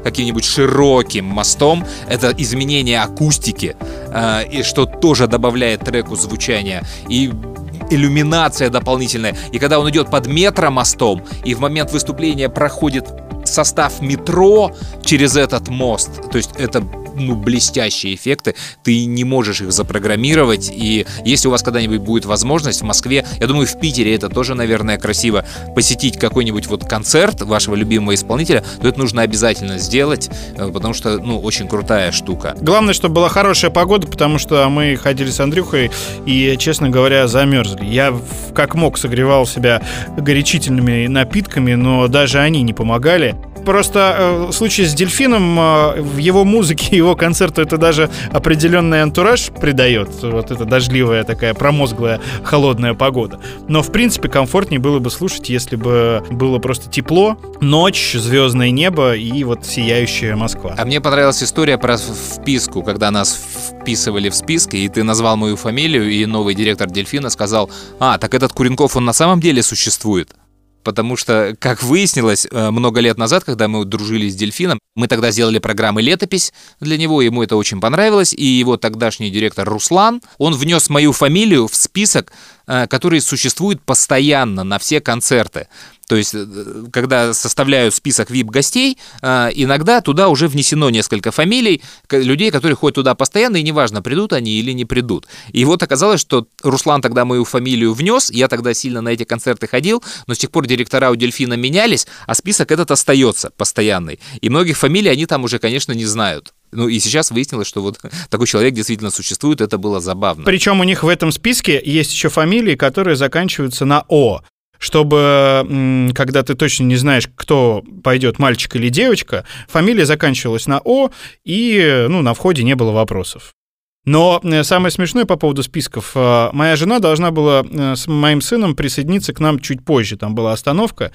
каким-нибудь широким мостом, это изменение акустики, э, и что тоже добавляет треку звучания, и иллюминация дополнительная. И когда он идет под метромостом, и в момент выступления проходит состав метро через этот мост, то есть это ну, блестящие эффекты, ты не можешь их запрограммировать, и если у вас когда-нибудь будет возможность в Москве, я думаю, в Питере это тоже, наверное, красиво, посетить какой-нибудь вот концерт вашего любимого исполнителя, то это нужно обязательно сделать, э, потому что, ну, очень крутая штука. Главное, чтобы была хорошая погода, потому что мы ходили с Андрюхой и, честно говоря, замерзли. Я как мог согревал себя горячительными напитками, но даже они не помогали. Просто э, в случае с дельфином э, в его музыке, его концерту это даже определенный антураж придает. Вот эта дождливая такая промозглая холодная погода. Но в принципе комфортнее было бы слушать, если бы было просто тепло, ночь, звездное небо и вот сияющая Москва. А мне понравилась история про вписку, когда нас вписывали в списки, и ты назвал мою фамилию, и новый директор Дельфина сказал, а, так этот Куренков, он на самом деле существует. Потому что, как выяснилось, э, много лет назад, когда мы дружили с Дельфином, мы тогда сделали программы «Летопись» для него, ему это очень понравилось, и его тогдашний директор Руслан, он внес мою фамилию в список, э, который существует постоянно на все концерты. То есть, э, когда составляют список VIP-гостей, э, иногда туда уже внесено несколько фамилий людей, которые ходят туда постоянно, и неважно, придут они или не придут. И вот оказалось, что Руслан тогда мою фамилию внес, я тогда сильно на эти концерты ходил, но с тех пор директора у Дельфина менялись, а список этот остается постоянный. И многих фамилий они там уже, конечно, не знают. Ну и сейчас выяснилось, что вот такой человек действительно существует, это было забавно. Причем у них в этом списке есть еще фамилии, которые заканчиваются на О. Чтобы, когда ты точно не знаешь, кто пойдет, мальчик или девочка, фамилия заканчивалась на О, и ну, на входе не было вопросов. Но э, самое смешное по поводу списков. э, Моя жена должна была э, с моим сыном присоединиться к нам чуть позже. Там была остановка.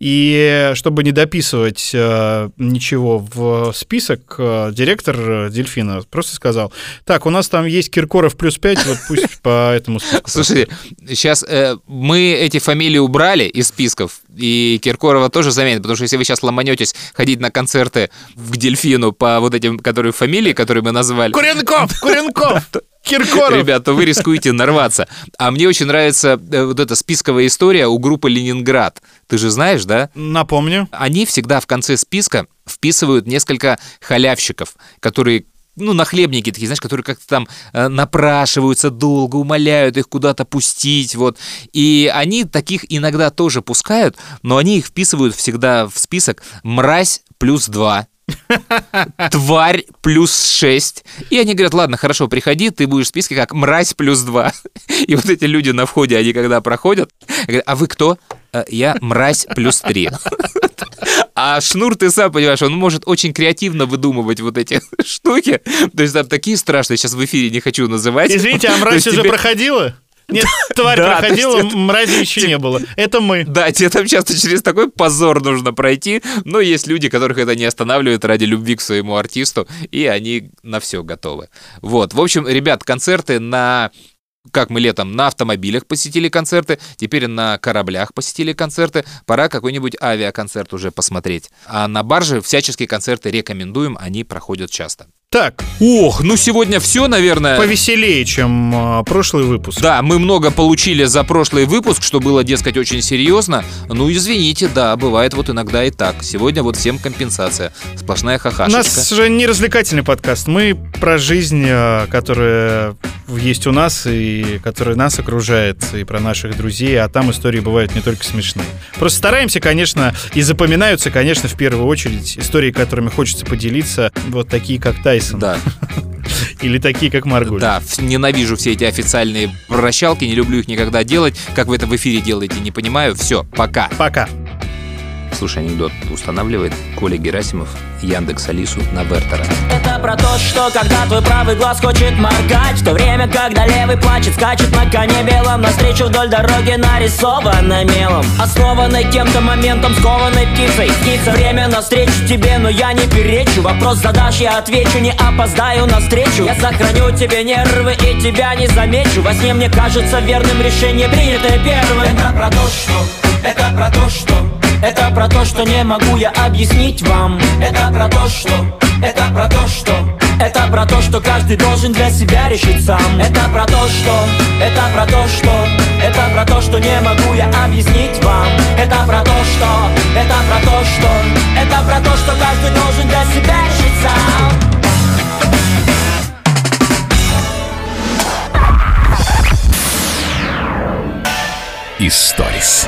И чтобы не дописывать э, ничего в список, э, директор э, Дельфина просто сказал, так, у нас там есть Киркоров плюс 5, вот пусть по этому списку. Слушайте, сейчас э, мы эти фамилии убрали из списков, и Киркорова тоже заменят, потому что если вы сейчас ломанетесь ходить на концерты к Дельфину по вот этим, которые фамилии, которые мы назвали, Куренков! Куренков! Киркоров! Ребят, то вы рискуете нарваться. А мне очень нравится э, вот эта списковая история у группы «Ленинград». Ты же знаешь, да? Напомню. Они всегда в конце списка вписывают несколько халявщиков, которые ну, нахлебники такие, знаешь, которые как-то там э, напрашиваются долго, умоляют их куда-то пустить, вот. И они таких иногда тоже пускают, но они их вписывают всегда в список «мразь плюс два», тварь плюс 6. И они говорят, ладно, хорошо, приходи, ты будешь в списке как мразь плюс 2. И вот эти люди на входе, они когда проходят, говорят, а вы кто? «Э, Я мразь плюс 3. А Шнур, ты сам понимаешь, он может очень креативно выдумывать вот эти штуки. То есть там такие страшные, сейчас в эфире не хочу называть. Извините, а мразь уже тебе- проходила? Нет, тварь Да, проходила, есть мрази еще не было. Это мы. Да, тебе там часто через такой позор нужно пройти, но есть люди, которых это не останавливает ради любви к своему артисту, и они на все готовы. Вот, в общем, ребят, концерты на как мы летом на автомобилях посетили концерты, теперь на кораблях посетили концерты, пора какой-нибудь авиаконцерт уже посмотреть. А на барже всяческие концерты рекомендуем, они проходят часто. Так, Ох, ну сегодня все, наверное. повеселее, чем а, прошлый выпуск. Да, мы много получили за прошлый выпуск, что было, дескать, очень серьезно. Ну, извините, да, бывает вот иногда и так. Сегодня вот всем компенсация. Сплошная У хахашечка. нас же не развлекательный подкаст. Мы про жизнь, а, которая есть у нас и которая нас окружает, и про наших друзей, а там истории бывают не только смешные. Просто стараемся, конечно, и запоминаются, конечно, в первую очередь истории, которыми хочется поделиться, вот такие, как Тайсон. Да. Или такие, как Маргуль. Да, ненавижу все эти официальные прощалки, не люблю их никогда делать. Как вы это в эфире делаете, не понимаю. Все, пока. Пока. Слушай, анекдот устанавливает Коля Герасимов Яндекс Алису на Вертера. Это про то, что когда твой правый глаз хочет моргать В то время, когда левый плачет, скачет на коне белом Навстречу вдоль дороги нарисовано мелом Основанной кем-то моментом, скованной птицей. Снится время навстречу тебе, но я не перечу. Вопрос задашь, я отвечу, не опоздаю на встречу. Я сохраню тебе нервы и тебя не замечу. Во сне мне кажется верным решение принятое первым. Это про то, что, это про то, что это про то, что не могу я объяснить вам Это про то, что, это про то, что Это про то, что каждый должен для себя решить сам Это про то, что, это про то, что Это про то, что не могу я объяснить вам Это про то, что, это про то, что Это про то, что каждый должен для себя решить сам Историс.